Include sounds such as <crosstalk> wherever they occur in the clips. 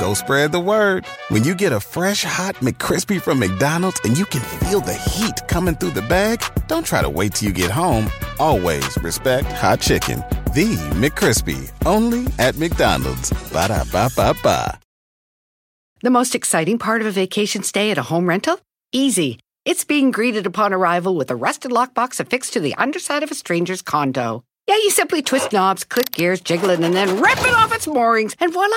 go spread the word. When you get a fresh hot McCrispy from McDonald's and you can feel the heat coming through the bag, don't try to wait till you get home. Always respect hot chicken. The McCrispy, only at McDonald's. Ba da ba ba ba. The most exciting part of a vacation stay at a home rental? Easy. It's being greeted upon arrival with a rusted lockbox affixed to the underside of a stranger's condo. Yeah, you simply twist knobs, click gears, jiggle it, and then rip it off its moorings, and voila!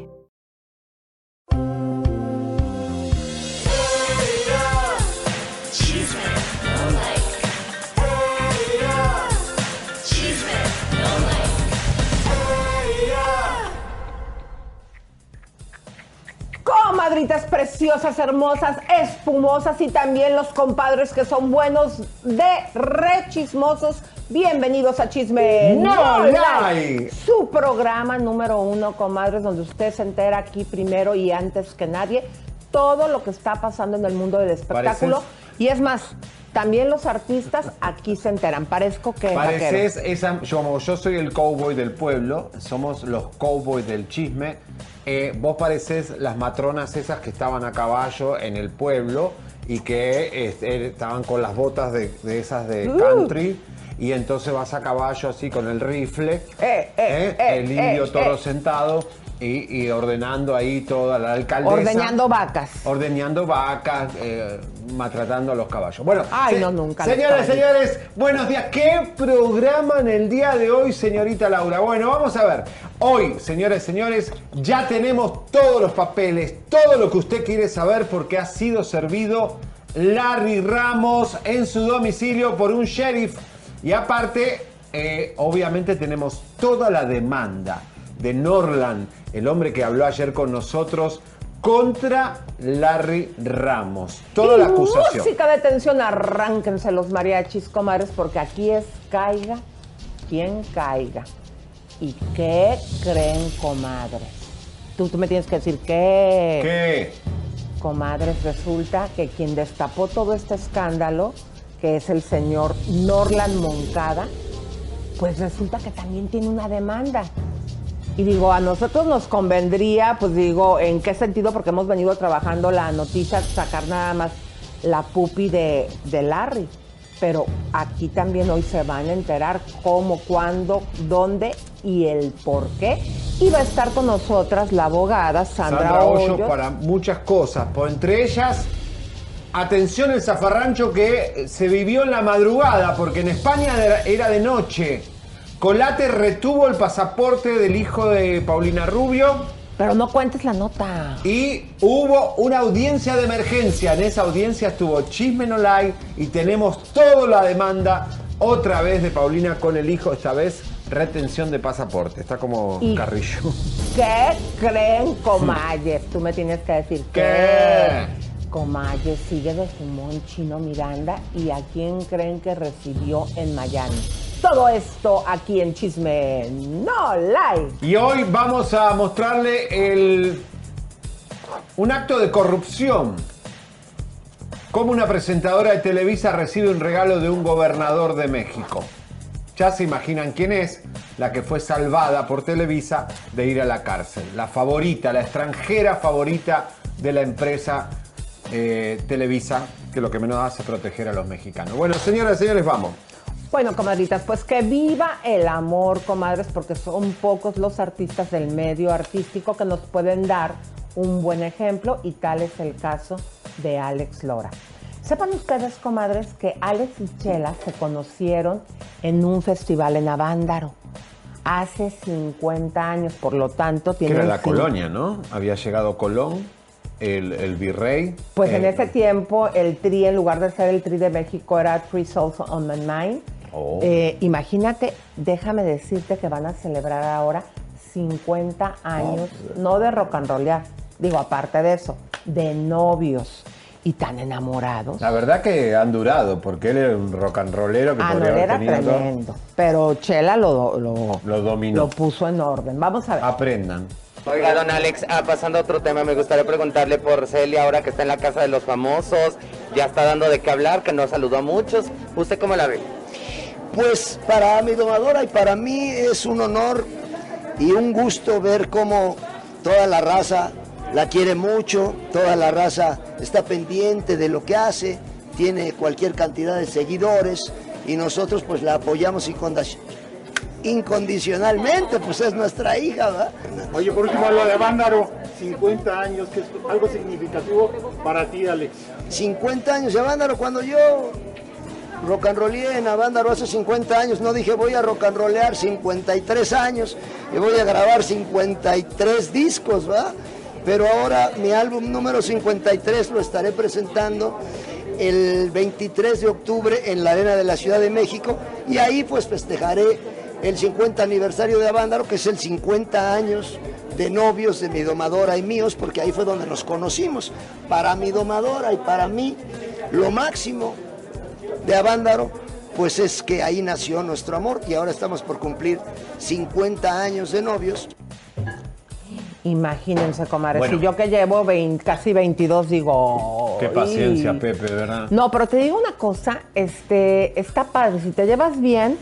Comadritas preciosas, hermosas, espumosas y también los compadres que son buenos de rechismosos. Bienvenidos a Chisme No Like. su programa número uno, comadres, donde usted se entera aquí primero y antes que nadie todo lo que está pasando en el mundo del espectáculo. Pareces- Y es más, también los artistas aquí se enteran. Parezco que Pareces esa, yo, yo soy el cowboy del pueblo, somos los cowboys del chisme. Eh, vos pareces las matronas esas que estaban a caballo en el pueblo y que este, estaban con las botas de, de esas de Uh. country. Y entonces vas a caballo así con el rifle, Eh, eh, eh, el indio toro sentado y, y ordenando ahí toda la alcaldesa. Ordeñando vacas. Ordeñando vacas, eh, maltratando a los caballos. Bueno, Ay, no, nunca los Señores, señores, buenos días. ¿Qué programa en el día de hoy, señorita Laura? Bueno, vamos a ver. Hoy, señores, señores, ya tenemos todos los papeles, todo lo que usted quiere saber porque ha sido servido Larry Ramos en su domicilio por un sheriff. Y aparte, eh, obviamente tenemos toda la demanda de Norland, el hombre que habló ayer con nosotros, contra Larry Ramos. Toda la acusación. Música de tensión, arránquense los mariachis, comadres, porque aquí es caiga quien caiga. ¿Y qué creen, comadres? Tú, tú me tienes que decir qué. ¿Qué? Comadres, resulta que quien destapó todo este escándalo, que es el señor Norland Moncada, pues resulta que también tiene una demanda. Y digo, a nosotros nos convendría, pues digo, ¿en qué sentido? Porque hemos venido trabajando la noticia, sacar nada más la pupi de, de Larry. Pero aquí también hoy se van a enterar cómo, cuándo, dónde y el por qué. Y va a estar con nosotras la abogada Sandra, Sandra Hoyos Hoyos. para muchas cosas. Por entre ellas, atención el zafarrancho que se vivió en la madrugada, porque en España era- era de noche. Colate retuvo el pasaporte del hijo de Paulina Rubio Pero no cuentes la nota. y hubo una audiencia de emergencia. En esa audiencia estuvo Chisme No Like y tenemos toda la demanda otra vez de Paulina con el hijo, esta vez retención de pasaporte. Está como Y- carrillo. ¿Qué creen, comayes? Tú me tienes que decir ¿Qué? Comayes sigue de fumón Chino Miranda y a quién creen que recibió en Miami. Todo esto aquí en Chisme No Like. Y hoy vamos a mostrarle el, un acto de corrupción. Cómo una presentadora de Televisa recibe un regalo de un gobernador de México. Ya se imaginan quién es la que fue salvada por Televisa de ir a la cárcel. La favorita, la extranjera favorita de la empresa eh, Televisa, que lo que menos hace es proteger a los mexicanos. Bueno, señoras y señores, vamos. Bueno, comadritas, pues que viva el amor, comadres, porque son pocos los artistas del medio artístico que nos pueden dar un buen ejemplo y tal es el caso de Alex Lora. Sepan ustedes, comadres, que Alex y Chela se conocieron en un festival en Avándaro hace 50 años, por lo tanto Que tienen... era la colonia, ¿no? Había llegado Colón, el, el virrey. Pues en eh, ese tiempo el tri, en lugar de ser el tri de México, era Three Souls on My Mind. Oh. Eh, imagínate, déjame decirte que van a celebrar ahora 50 años, no de rock and rollear, digo, aparte de eso, de novios y tan enamorados. La verdad que han durado, porque él era un rock and rollero que Ah, no, podría él haber era tenido todo. tremendo. Pero Chela lo, lo, Lo dominó. lo puso en orden. Vamos a ver. Aprendan. Oiga, don Alex, ah, pasando a otro tema, me gustaría preguntarle por Celia, ahora que está en la casa de los famosos, ya está dando de qué hablar, que no saludó a muchos. ¿Usted cómo la ve? Pues para mi domadora y para mí es un honor y un gusto ver cómo toda la raza la quiere mucho, toda la raza está pendiente de lo que hace, tiene cualquier cantidad de seguidores y nosotros pues la apoyamos incondicionalmente, pues es nuestra hija, ¿verdad? Oye, por último, lo de Vándaro, 50 años, que es algo significativo para ti, Alex. 50 años de Vándaro, cuando yo rock and rollé en Avándaro hace 50 años, no dije voy a rock and rollear 53 años y voy a grabar 53 discos, ¿verdad? Pero ahora mi álbum número 53 lo estaré presentando el 23 de octubre en la Arena de la Ciudad de México y ahí pues festejaré el 50 aniversario de Avándaro, que es el 50 años de novios de mi domadora y míos, porque ahí fue donde nos conocimos. Para mi domadora y para mí, lo máximo de Avándaro, pues es que ahí nació nuestro amor y ahora estamos por cumplir 50 años de novios. Imagínense, comadre. Si yo que llevo casi 22 digo. Qué paciencia, Pepe, ¿verdad? No, pero te digo una cosa, este, está padre. Si te llevas bien,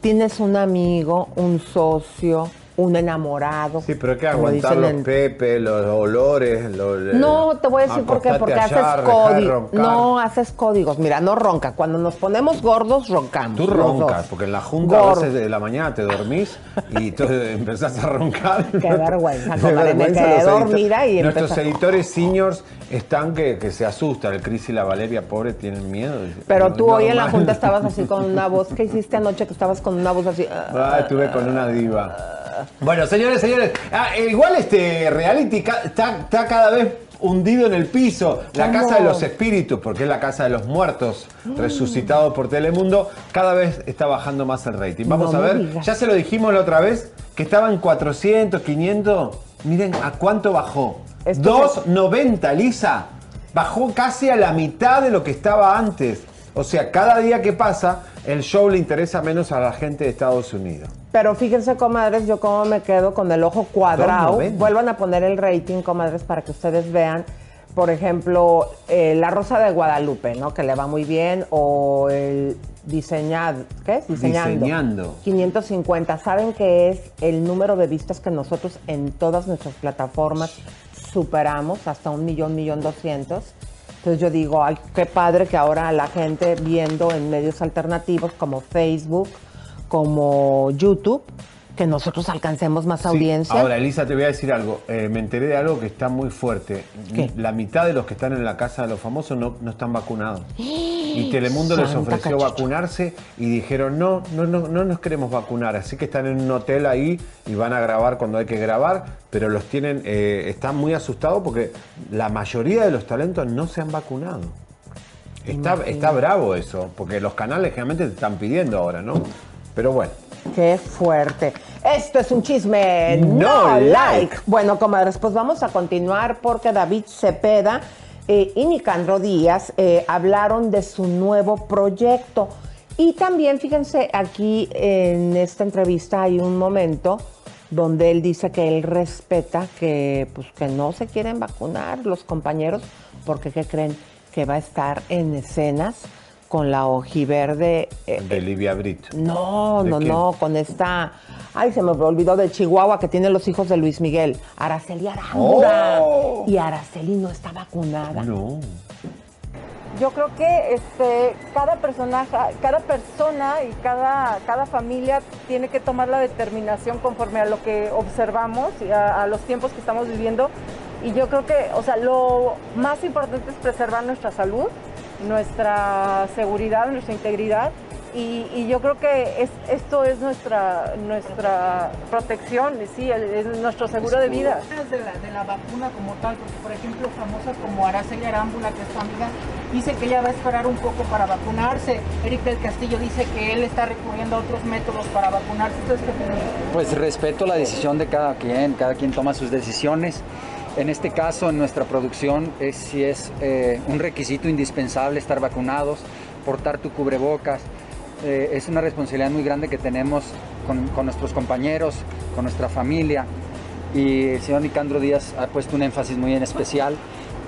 tienes un amigo, un socio, un enamorado. Sí, pero hay que aguantar los pepe, los olores. Los, no, te voy a decir por qué, porque haces códigos. No, haces códigos. Mira, no ronca. Cuando nos ponemos gordos, roncamos. Tú roncas, porque en la junta a veces de la mañana te dormís y entonces <laughs> empezás a roncar. Qué vergüenza, <laughs> compadre. Me quedé dormida y Nuestros editores seniors están que, que, se asustan. El Cris y la Valeria, pobre, tienen miedo. Pero tú hoy en la junta estabas así con una <laughs> voz. ¿Qué hiciste anoche que estabas con una voz así? Ah, estuve con una diva. Bueno, señores, señores, ah, igual este reality está, cada vez hundido en el piso. La casa de los espíritus, porque es la casa de los muertos, mm. resucitado por Telemundo, cada vez está bajando más el rating. Vamos a ver, ya se lo dijimos la otra vez, que estaba en 400, 500. Miren a cuánto bajó. 2.90, Lisa. Bajó casi a la mitad de lo que estaba antes. O sea, cada día que pasa, el show le interesa menos a la gente de Estados Unidos. Pero fíjense, comadres, yo como me quedo con el ojo cuadrado. Vuelvan a poner el rating, comadres, para que ustedes vean. Por ejemplo, eh, La Rosa de Guadalupe, ¿no? Que le va muy bien. O el diseñado, ¿qué es? Diseñando. Diseñando. 550. ¿Saben qué es el número de vistas que nosotros en todas nuestras plataformas superamos? Hasta un millón, millón doscientos. Entonces yo digo, ay, qué padre que ahora la gente viendo en medios alternativos como Facebook, como YouTube, que nosotros alcancemos más audiencia. Ahora, Elisa, te voy a decir algo. Eh, me enteré de algo que está muy fuerte. La mitad de los que están en la casa de los famosos no, no están vacunados. Y Telemundo les ofreció vacunarse y dijeron, no, no, no, no nos queremos vacunar. Así que están en un hotel ahí y van a grabar cuando hay que grabar, pero los tienen, eh, están muy asustados porque la mayoría de los talentos no se han vacunado. Está, está bravo eso, porque los canales generalmente te están pidiendo ahora, ¿no? Pero bueno. Qué fuerte. Esto es un chisme no, like. Bueno, comadres, pues vamos a continuar porque David Cepeda eh, y Nicandro Díaz eh, hablaron de su nuevo proyecto. Y también, fíjense, aquí en esta entrevista hay un momento donde él dice que él respeta que, pues, que no se quieren vacunar los compañeros porque, ¿qué creen? Que va a estar en escenas con la ojiverde. Eh, de Livia Brito. No, no, no, con esta. Ay, se me olvidó de Chihuahua que tiene los hijos de Luis Miguel. Araceli Arámbula. Oh. Y Araceli no está vacunada. No. Yo creo que este, cada personaje, cada persona y cada, cada familia tiene que tomar la determinación conforme a lo que observamos y a los tiempos que estamos viviendo. Y yo creo que, o sea, lo más importante es preservar nuestra salud nuestra seguridad, nuestra integridad. Y, yo creo que esto es nuestra, nuestra protección, sí, es nuestro seguro de vida. De la, de la vacuna como tal, porque por ejemplo famosas como Araceli Arámbula, que es su amiga, dice que ella va a esperar un poco para vacunarse. Eric del Castillo dice que él está recurriendo a otros métodos para vacunarse. Pues respeto la decisión de cada quien, cada quien toma sus decisiones. En este caso, en nuestra producción, es, si es eh, un requisito indispensable estar vacunados, portar tu cubrebocas. Eh, es una responsabilidad muy grande que tenemos con, nuestros compañeros, con nuestra familia. y el señor Nicandro Díaz ha puesto un énfasis muy en especial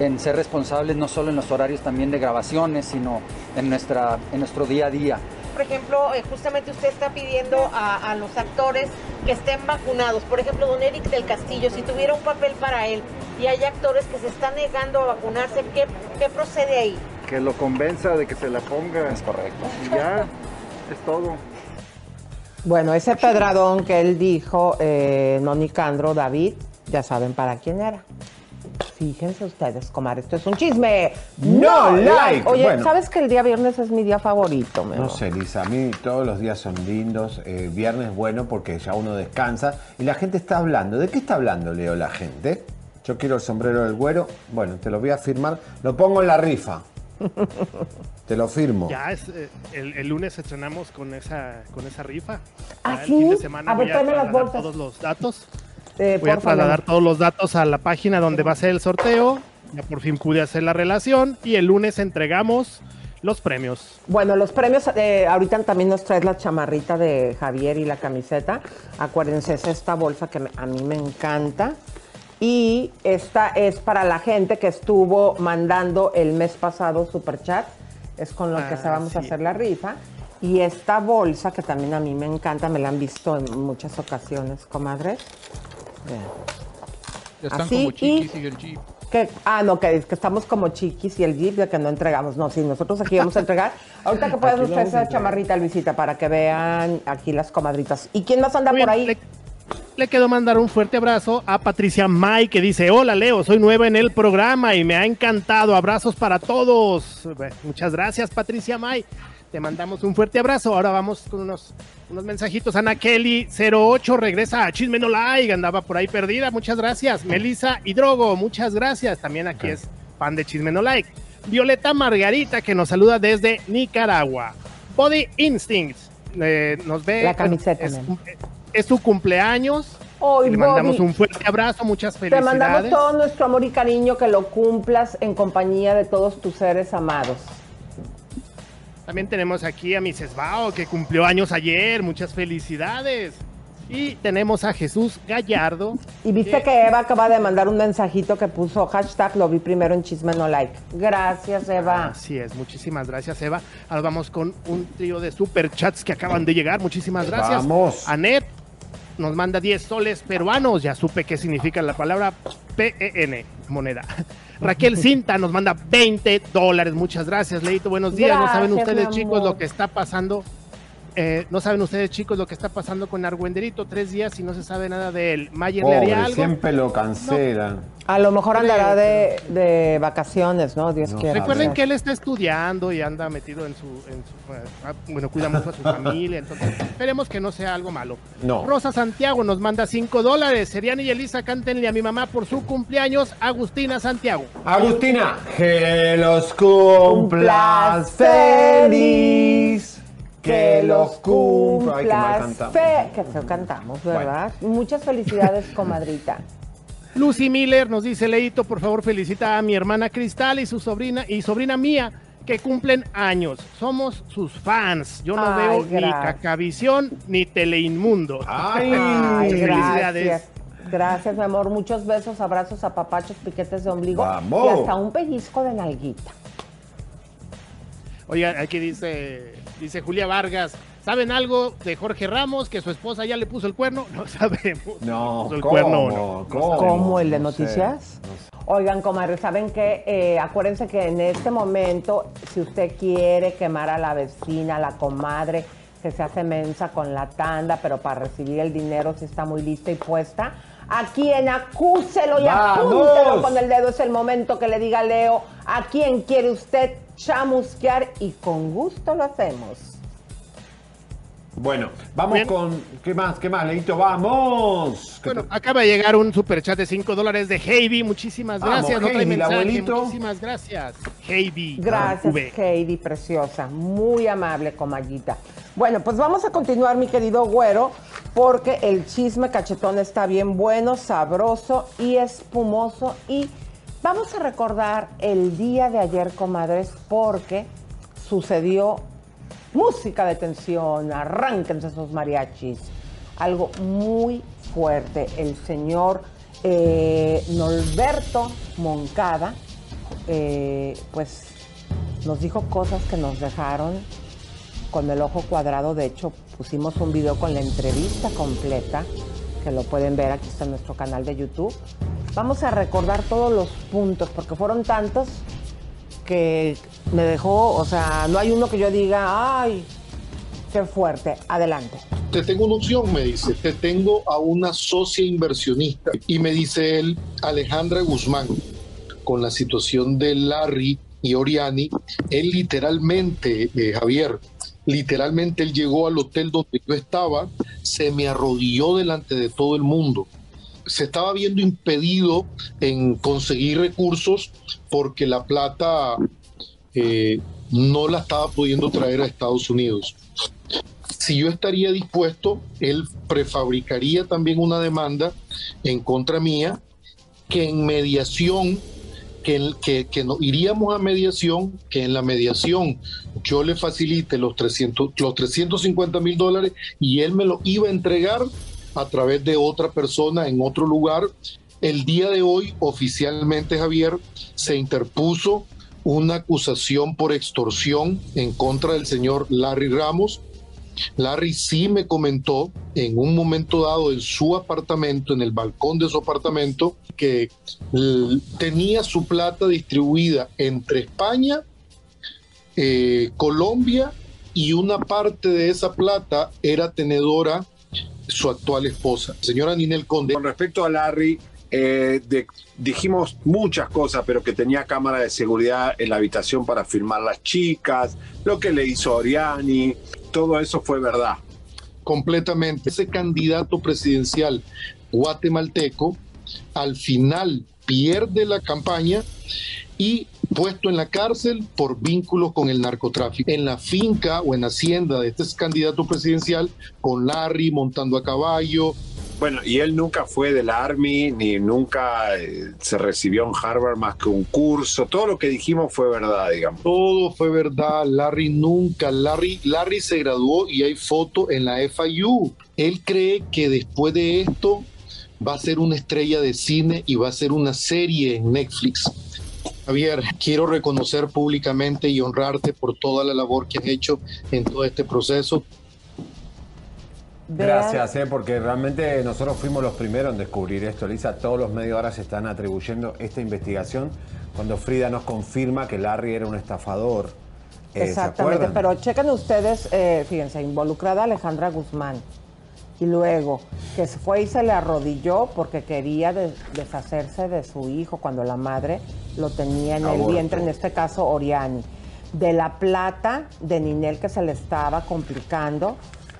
en ser responsables no solo en los horarios también de grabaciones, sino en, nuestra, en nuestro día a día. Por ejemplo, eh, justamente usted está pidiendo a, a, los actores que estén vacunados. Por ejemplo, don Eric del Castillo, si tuviera un papel para él y hay actores que se están negando a vacunarse, ¿qué, qué procede ahí? Que lo convenza de que se la ponga. Es correcto. Y ya, es todo. Bueno, ese pedradón que él dijo, eh, no Nicandro, David, ya saben para quién era. Fíjense ustedes, comar, esto es un chisme. No like. Oye, Bueno. ¿sabes que el día viernes es mi día favorito? mi No sé, Lisa, a mí todos los días son lindos. eh, viernes es bueno porque ya uno descansa y la gente está hablando. ¿De qué está hablando, Leo, la gente? Yo quiero el sombrero del güero. Bueno, te lo voy a firmar. Lo pongo en la rifa. <laughs> Te lo firmo. Ya es, eh, el, el lunes estrenamos con esa, con esa rifa. ¿Ah, Ya el sí? fin de semana A ver, voy a tráeme las bolsas. todos los datos. Eh, Voy a favor. trasladar todos los datos a la página donde va a ser el sorteo. Ya por fin pude hacer la relación y el lunes entregamos los premios. Bueno, los premios, eh, ahorita también nos traes la chamarrita de Javier y la camiseta. Acuérdense, es esta bolsa que a mí me encanta. Y esta es para la gente que estuvo mandando el mes pasado superchat. Es con lo que Ah, se vamos a hacer la rifa. Y esta bolsa, que también a mí me encanta, me la han visto en muchas ocasiones, comadres. Ya están Así como chiquis y- y el jeep. Que, ah, no, que, que estamos como chiquis y el jeep de que no entregamos. No, sí, nosotros aquí vamos a entregar. <laughs> Ahorita que puedas usar esa chamarrita, Luisita, para que vean aquí las comadritas. ¿Y quién más anda por ahí? Le, le quedó mandar un fuerte abrazo a Patricia May que dice, hola Leo, soy nueva en el programa y me ha encantado. Abrazos para todos. Bueno, Muchas gracias Patricia May. Te mandamos un fuerte abrazo. Ahora vamos con unos, unos mensajitos. Ana Kelly 08 regresa a Chisme No Like. Andaba por ahí perdida. Muchas gracias. Melissa Hidrogo, muchas gracias. También aquí es fan de Chisme No Like. Violeta Margarita que nos saluda desde Nicaragua. Body Instincts eh, nos ve. La camiseta, es, es su cumpleaños. Hoy, le mandamos Bobby, un fuerte abrazo, muchas Te felicidades. mandamos todo nuestro amor y cariño, que lo cumplas en compañía de todos tus seres amados. También tenemos aquí a Mrs. Bao, que cumplió años ayer. Muchas felicidades. Y tenemos a Jesús Gallardo. Y viste que Eva acaba de mandar un mensajito que puso hashtag lo vi primero en Chisme No Like. Gracias, Eva. Así es, muchísimas gracias, Eva. Ahora vamos con un trío de superchats que acaban de llegar. Muchísimas gracias. Vamos. Anet nos manda 10 soles peruanos. Ya supe qué significa la palabra PEN, moneda. Raquel Cinta nos manda 20 dólares. Muchas gracias, Leito. Buenos días. no saben ustedes, chicos, lo que está pasando. Eh, no saben ustedes, chicos, lo que está pasando con Argüenderito. Tres días y no se sabe nada de él. Mayer le haría Pobre, algo. siempre lo cancelan. A lo mejor andará de, de vacaciones, ¿no? Dios No quiera. Recuerden que él está estudiando y anda metido en su, en su- eh, ah, bueno, cuida mucho a su familia, entonces esperemos que no sea algo malo. No. Rosa Santiago nos manda 5 dólares. Seriani y Elisa, cántenle a mi mamá por su cumpleaños, Agustina Santiago. Agustina, que los cumplas feliz. Que los cumpla. Ay, qué mal Cumplas cantamos. fe- Que feo cantamos, ¿verdad? Muchas felicidades, comadrita. <laughs> Lucy Miller nos dice, Leito, por favor felicita a mi hermana Cristal y su sobrina y sobrina mía que cumplen años. Somos sus fans. Yo no Ay, veo ni. Cacavisión ni Teleinmundo. Ay, Ay, <laughs> felicidades. gracias. Gracias, mi amor. Muchos besos, abrazos, apapachos, piquetes de ombligo. Vamos. Y hasta un pellizco de nalguita. Oigan, aquí dice, dice Julia Vargas, ¿saben algo de Jorge Ramos que su esposa ya le puso el cuerno? <laughs> No sabemos. No, Puso el ¿cómo? cuerno no. ¿Cómo? ¿Cómo el de No sé, noticias? no sé. Oigan, comadre, ¿saben qué? Eh, acuérdense que en este momento, si usted quiere quemar a la vecina, a la comadre, que se hace mensa con la tanda, pero para recibir el dinero si está muy lista y puesta, a quien acúselo y ¡Vamos! apúntelo con el dedo. Es el momento que le diga a Leo a quién quiere usted chamusquear y con gusto lo hacemos. Bueno, vamos Bien. con. ¿Qué más? ¿Qué más, Leito? ¡Vamos! Bueno, acaba de llegar un superchat de 5 dólares de Heavy. Muchísimas Vamos, gracias. no trae Heidi, mensaje. abuelito. Muchísimas gracias. Heavy. Gracias, V. Heidi, preciosa. Muy amable, comallita. Bueno, pues vamos a continuar, mi querido güero, porque el chisme cachetón está bien bueno, sabroso y espumoso. Y vamos a recordar el día de ayer, comadres, porque sucedió música de tensión, arránquense esos mariachis. Algo muy fuerte. El señor Eh, Norberto Moncada, eh, pues nos dijo cosas que nos dejaron con el ojo cuadrado. De hecho, pusimos un video con la entrevista completa, que lo pueden ver aquí está en nuestro canal de YouTube. Vamos a recordar todos los puntos, porque fueron tantos que me dejó, o sea, no hay uno que yo diga, ay, qué fuerte. Adelante. Te tengo una opción, me dice. Te tengo a una socia inversionista. Y me dice él, Alejandra Guzmán, con la situación de Larry y Oriani, él literalmente, eh, Javier, literalmente él llegó al hotel donde yo estaba, se me arrodilló delante de todo el mundo. Se estaba viendo impedido en conseguir recursos porque la plata eh, no la estaba pudiendo traer a Estados Unidos. Si yo estaría dispuesto, él prefabricaría también una demanda en contra mía que en mediación que, no, iríamos a mediación, que en la mediación yo le facilite los, 300, los 350 mil dólares y él me lo iba a entregar a través de otra persona en otro lugar. El día de hoy, oficialmente, Javier, se interpuso una acusación por extorsión en contra del señor Larry Ramos. Larry sí me comentó en un momento dado en su apartamento, en el balcón de su apartamento, que tenía su plata distribuida entre España, eh, Colombia y una parte de esa plata era tenedora su actual esposa, señora Ninel Conde. Con respecto a Larry, eh, de, dijimos muchas cosas, pero que tenía cámara de seguridad en la habitación para filmar las chicas, lo que le hizo Oriani, todo eso fue verdad. Completamente. Ese candidato presidencial guatemalteco al final pierde la campaña y puesto en la cárcel por vínculos con el narcotráfico. En la finca o en hacienda de este candidato presidencial, con Larry montando a caballo. Bueno, y él nunca fue del Army, ni nunca eh, se recibió en Harvard más que un curso. Todo lo que dijimos fue verdad, digamos. Todo fue verdad. Larry nunca. Larry, Larry se graduó y hay foto en la FIU. Él cree que después de esto va a ser una estrella de cine y va a ser una serie en Netflix. Javier, quiero reconocer públicamente y honrarte por toda la labor que has hecho en todo este proceso. Gracias, eh, porque realmente nosotros fuimos los primeros en descubrir esto, Lisa. Todos los medios ahora se están atribuyendo esta investigación cuando Frida nos confirma que Larry era un estafador. Eh, ¿se Exactamente, pero chequen ustedes, eh, fíjense, involucrada Alejandra Guzmán. Y luego que se fue y se le arrodilló porque quería de- deshacerse de su hijo cuando la madre lo tenía en el vientre, en este caso Oriani. De la plata de Ninel que se le estaba complicando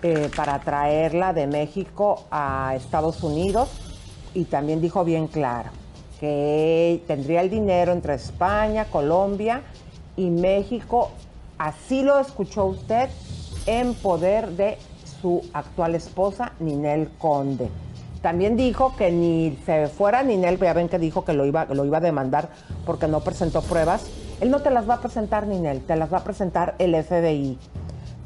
eh, para traerla de México a Estados Unidos. Y también dijo bien claro que tendría el dinero entre España, Colombia y México. Así lo escuchó usted en poder de su actual esposa, Ninel Conde. También dijo que ni se fuera Ninel, ya ven que dijo que lo iba, lo iba a demandar porque no presentó pruebas. Él no te las va a presentar Ninel, te las va a presentar el FBI.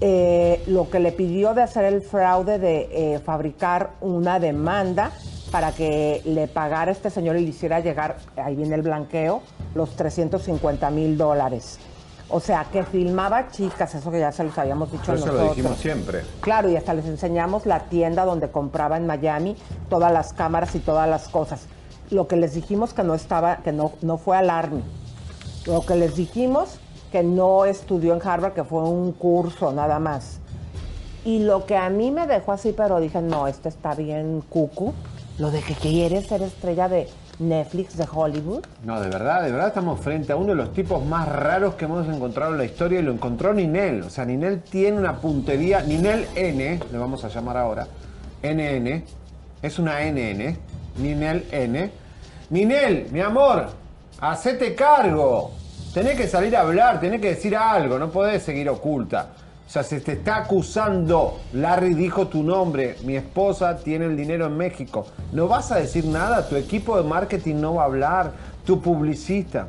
Eh, lo que le pidió de hacer el fraude de eh, fabricar una demanda para que le pagara a este señor y le hiciera llegar, ahí viene el blanqueo, los 350 mil dólares. O sea, que filmaba chicas, eso que ya se los habíamos dicho Eso lo nosotros. dijimos siempre. Claro, y hasta les enseñamos la tienda donde compraba en Miami todas las cámaras y todas las cosas. Lo que les dijimos que no estaba, que no, no fue al Army. Lo que les dijimos que no estudió en Harvard, que fue un curso nada más. Y lo que a mí me dejó así, pero dije, no, este está bien cucu, lo de que quiere ser estrella de Netflix, de Hollywood. No, de verdad, de verdad estamos frente a uno de los tipos más raros que hemos encontrado en la historia y lo encontró Ninel. O sea, Ninel tiene una puntería, Ninel N, le vamos a llamar ahora, NN, es una NN, Ninel N. Ninel, mi amor, hacete cargo. Tenés que salir a hablar, tenés que decir algo, no podés seguir oculta. O sea, se te está acusando. Larry dijo tu nombre. Mi esposa tiene el dinero en México. No vas a decir nada. Tu equipo de marketing no va a hablar. Tu publicista.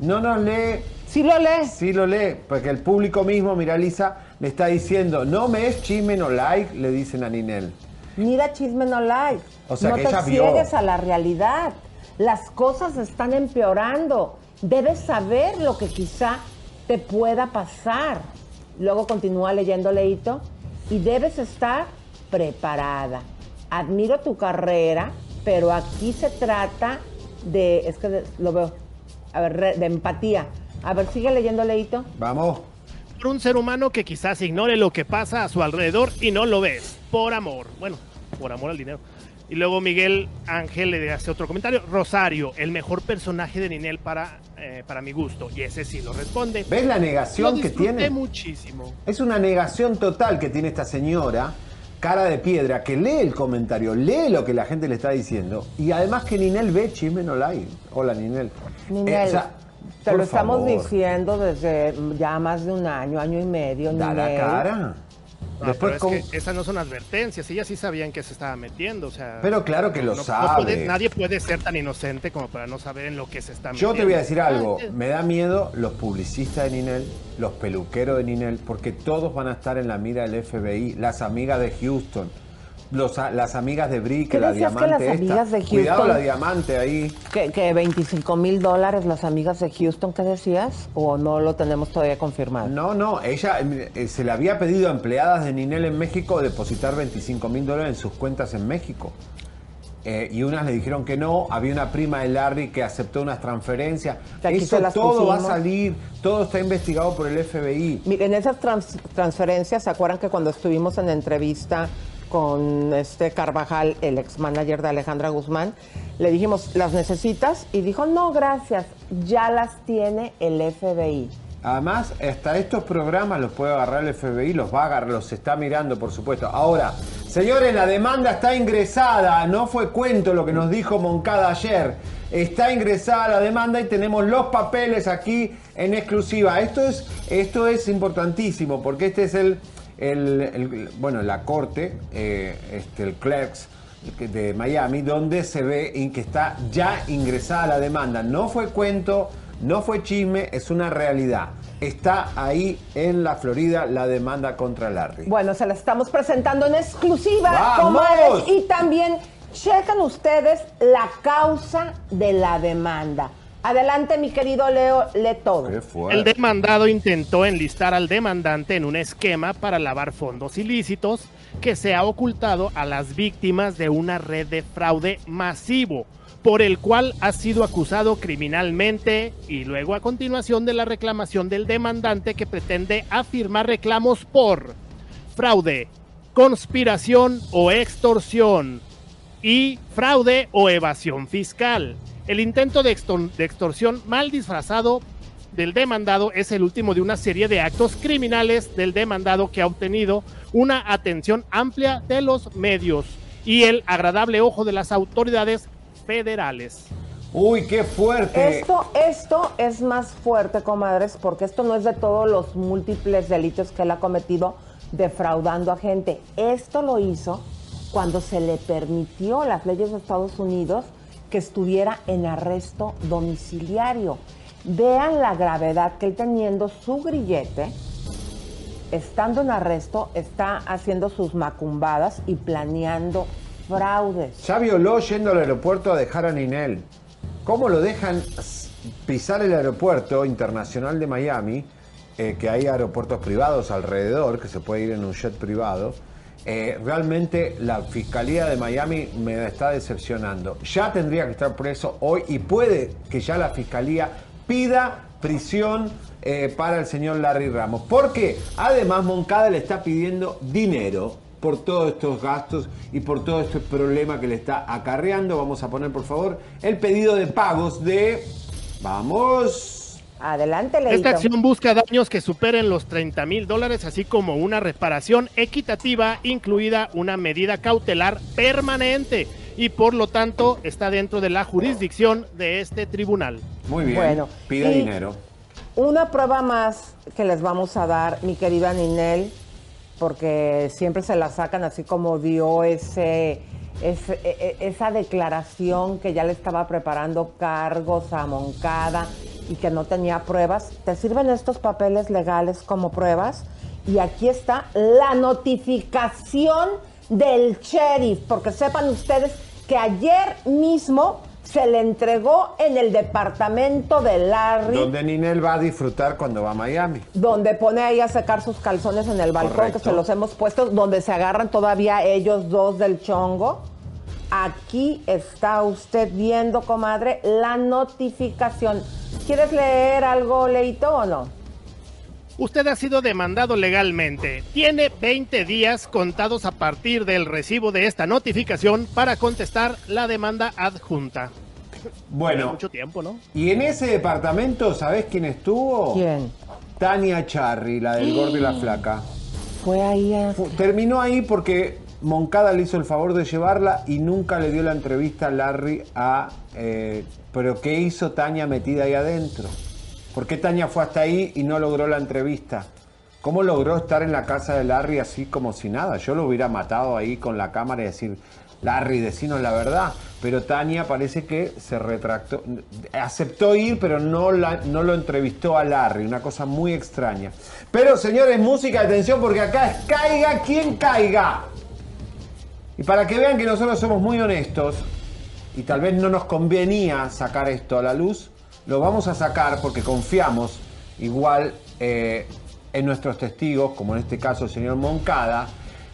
No nos lee. Sí lo lee. Sí lo lee. Porque el público mismo, mira Lisa, le está diciendo, no me es chisme, no like, le dicen a Ninel. Mira Chisme No Like. O sea, no que te ella vio. ciegues a la realidad. Las cosas están empeorando. Debes saber lo que quizá te pueda pasar. Luego continúa leyendo Leito y debes estar preparada. Admiro tu carrera, pero aquí se trata de, es que lo veo, a ver, de empatía. A ver, sigue leyendo Leito. Vamos. Por un ser humano que quizás ignore lo que pasa a su alrededor y no lo ves. Por amor. Bueno, por amor al dinero. Y luego Miguel Ángel le hace otro comentario. Rosario, el mejor personaje de Ninel para, eh, para mi gusto. Y ese sí lo responde. ¿Ves la negación Lo que tiene? muchísimo. Es una negación total que tiene esta señora, cara de piedra, que lee el comentario, lee lo que la gente le está diciendo. Y además que Ninel ve Chisme No Like. Hola, Ninel. Ninel, Eh, o sea, te por lo estamos diciendo desde ya más de un año, año y medio. Da la cara. No, Después, pero ¿cómo- es que esas no son advertencias. Ellas sí sabían que se estaba metiendo. O sea, Pero claro que lo no- no sabe. puede- nadie puede ser tan inocente como para no saber en lo que se está Yo metiendo. te voy a decir algo, me da miedo los publicistas de Ninel, los peluqueros de Ninel, porque todos van a estar en la mira del FBI, las amigas de Houston, los, las amigas de Brick, ¿Qué la decías que diamante las esta. amigas de Cuidado la diamante ahí. Que, que 25 mil dólares las amigas de Houston, ¿qué decías? ¿O no lo tenemos todavía confirmado? No, no, ella eh, se le había pedido a empleadas de Ninel en México depositar 25 mil dólares en sus cuentas en México. Eh, y unas le dijeron que no, había una prima de Larry que aceptó unas transferencias. Eso todo va a salir, todo está investigado por el FBI. Miren, esas trans- transferencias, ¿se acuerdan que cuando estuvimos en entrevista con este Carvajal, el ex manager de Alejandra Guzmán, le dijimos, ¿las necesitas? Y dijo, no, gracias, ya las tiene el FBI. Además, hasta estos programas los puede agarrar el FBI, los va a agarrar, los está mirando, por supuesto. Ahora, señores, la demanda está ingresada, no fue cuento lo que nos dijo Moncada ayer. Está ingresada la demanda y tenemos los papeles aquí en exclusiva. Esto es, esto es importantísimo porque este es el, el- el- bueno, la corte, eh, este, el clerks de Miami, donde se ve en que está ya ingresada la demanda. No fue cuento, no fue chisme, es una realidad. Está ahí en la Florida la demanda contra Larry. Bueno, se la estamos presentando en exclusiva. Y también chequen ustedes la causa de la demanda. Adelante, mi querido Leo, lee todo. El demandado intentó enlistar al demandante en un esquema para lavar fondos ilícitos que se ha ocultado a las víctimas de una red de fraude masivo, por el cual ha sido acusado criminalmente. Y luego a continuación de la reclamación del demandante que pretende afirmar reclamos por fraude, conspiración o extorsión y fraude o evasión fiscal. El intento de, extor- de extorsión mal disfrazado del demandado es el último de una serie de actos criminales del demandado que ha obtenido una atención amplia de los medios y el agradable ojo de las autoridades federales. Uy, qué fuerte. Esto, esto es más fuerte, comadres, porque esto no es de todos los múltiples delitos que él ha cometido defraudando a gente. Esto lo hizo cuando se le permitió las leyes de Estados Unidos que estuviera en arresto domiciliario. Vean la gravedad que él teniendo su grillete, estando en arresto, está haciendo sus macumbadas y planeando fraudes. Ya violó yendo al aeropuerto a dejar a Ninel. ¿Cómo lo dejan pisar el aeropuerto internacional de Miami? eh, que hay aeropuertos privados alrededor, que se puede ir en un jet privado. Eh, realmente la Fiscalía de Miami me está decepcionando. Ya tendría que estar preso hoy y puede que ya la Fiscalía pida prisión eh, para el señor Larry Ramos. Porque además Moncada le está pidiendo dinero por todos estos gastos y por todo este problema que le está acarreando. Vamos a poner por favor el pedido de pagos de... Vamos. Adelante, Esta Leito. acción busca daños que superen los 30 mil dólares, así como una reparación equitativa, incluida una medida cautelar permanente, y por lo tanto está dentro de la jurisdicción de este tribunal. Muy bien. Bueno, Pide dinero. Una prueba más que les vamos a dar, mi querida Ninel, porque siempre se la sacan así como dio ese, ese- e- e- esa declaración que ya le estaba preparando cargos a Moncada y que no tenía pruebas. ¿Te sirven estos papeles legales como pruebas? Y aquí está la notificación del sheriff, porque sepan ustedes que ayer mismo se le entregó en el departamento de Larry, Donde Ninel va a disfrutar cuando va a Miami. donde pone ahí a secar sus calzones en el balcón, Correcto. que se los hemos puesto, donde se agarran todavía ellos dos del chongo. Aquí está usted viendo, comadre, la notificación. ¿Quieres leer algo, Leito, o no? Usted ha sido demandado legalmente. Tiene 20 días contados a partir del recibo de esta notificación para contestar la demanda adjunta. Bueno. Mucho tiempo, ¿no? Y en ese departamento, ¿sabés quién estuvo? ¿Quién? Tania Charry, la del gordo y la flaca. Fue ahí. a- Terminó ahí porque Moncada le hizo el favor de llevarla y nunca le dio la entrevista a Larry a... eh, pero ¿qué hizo Tania metida ahí adentro? ¿Por qué Tania fue hasta ahí y no logró la entrevista? ¿Cómo logró estar en la casa de Larry así como si nada? Yo lo hubiera matado ahí con la cámara y decir, Larry, decinos la verdad. Pero Tania parece que se retractó, aceptó ir, pero no, la- no lo entrevistó a Larry. Una cosa muy extraña. Pero señores, música, atención, porque acá es caiga quien caiga. Y para que vean que nosotros somos muy honestos, y tal vez no nos convenía sacar esto a la luz, lo vamos a sacar porque confiamos igual eh, en nuestros testigos, como en este caso el señor Moncada.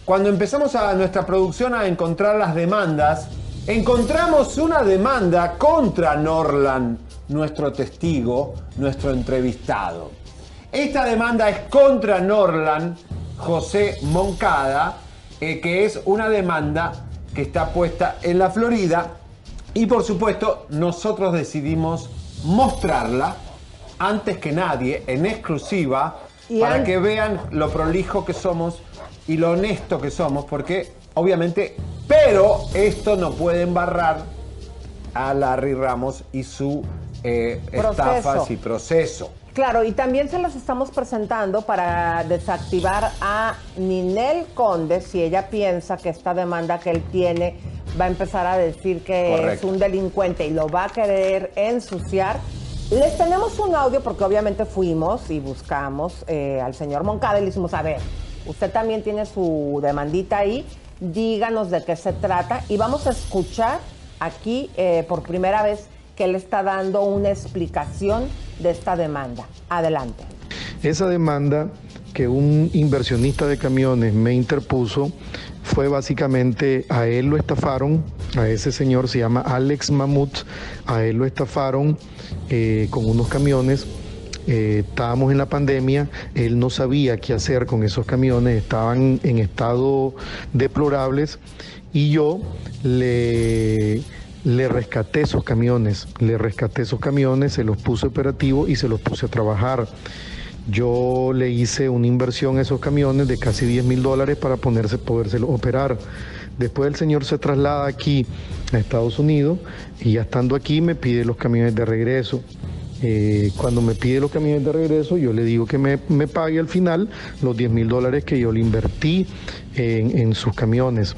Cuando empezamos a nuestra producción a encontrar las demandas, encontramos una demanda contra Norland, nuestro testigo, nuestro entrevistado. Esta demanda es contra Norland José Moncada, eh, que es una demanda que está puesta en la Florida y por supuesto nosotros decidimos mostrarla antes que nadie, en exclusiva, Y para que vean lo prolijo que somos y lo honesto que somos, porque obviamente, pero esto no puede embarrar a Larry Ramos y su eh, estafas y proceso. Claro, y también se las estamos presentando para desactivar a Ninel Conde si ella piensa que esta demanda que él tiene va a empezar a decir que Correcto. es un delincuente y lo va a querer ensuciar. Les tenemos un audio porque obviamente fuimos y buscamos eh, al señor Moncada y le hicimos, a ver, usted también tiene su demandita ahí, díganos de qué se trata y vamos a escuchar aquí eh, por primera vez que él está dando una explicación de esta demanda. Adelante. Esa demanda que un inversionista de camiones me interpuso fue básicamente a él lo estafaron, a ese señor se llama Alex Mamut, a él lo estafaron eh, con unos camiones. eh, estábamos en la pandemia, él no sabía qué hacer con esos camiones, estaban en estado deplorables y yo le, le rescaté esos camiones, le rescaté esos camiones, se los puse operativos y se los puse a trabajar. Yo le hice una inversión a esos camiones de casi 10 mil dólares para ponerse, podérselos operar. Después el señor se traslada aquí a Estados Unidos y ya estando aquí me pide los camiones de regreso. Eh, cuando me pide los camiones de regreso, yo le digo que me, me pague al final los 10 mil dólares que yo le invertí en, en sus camiones.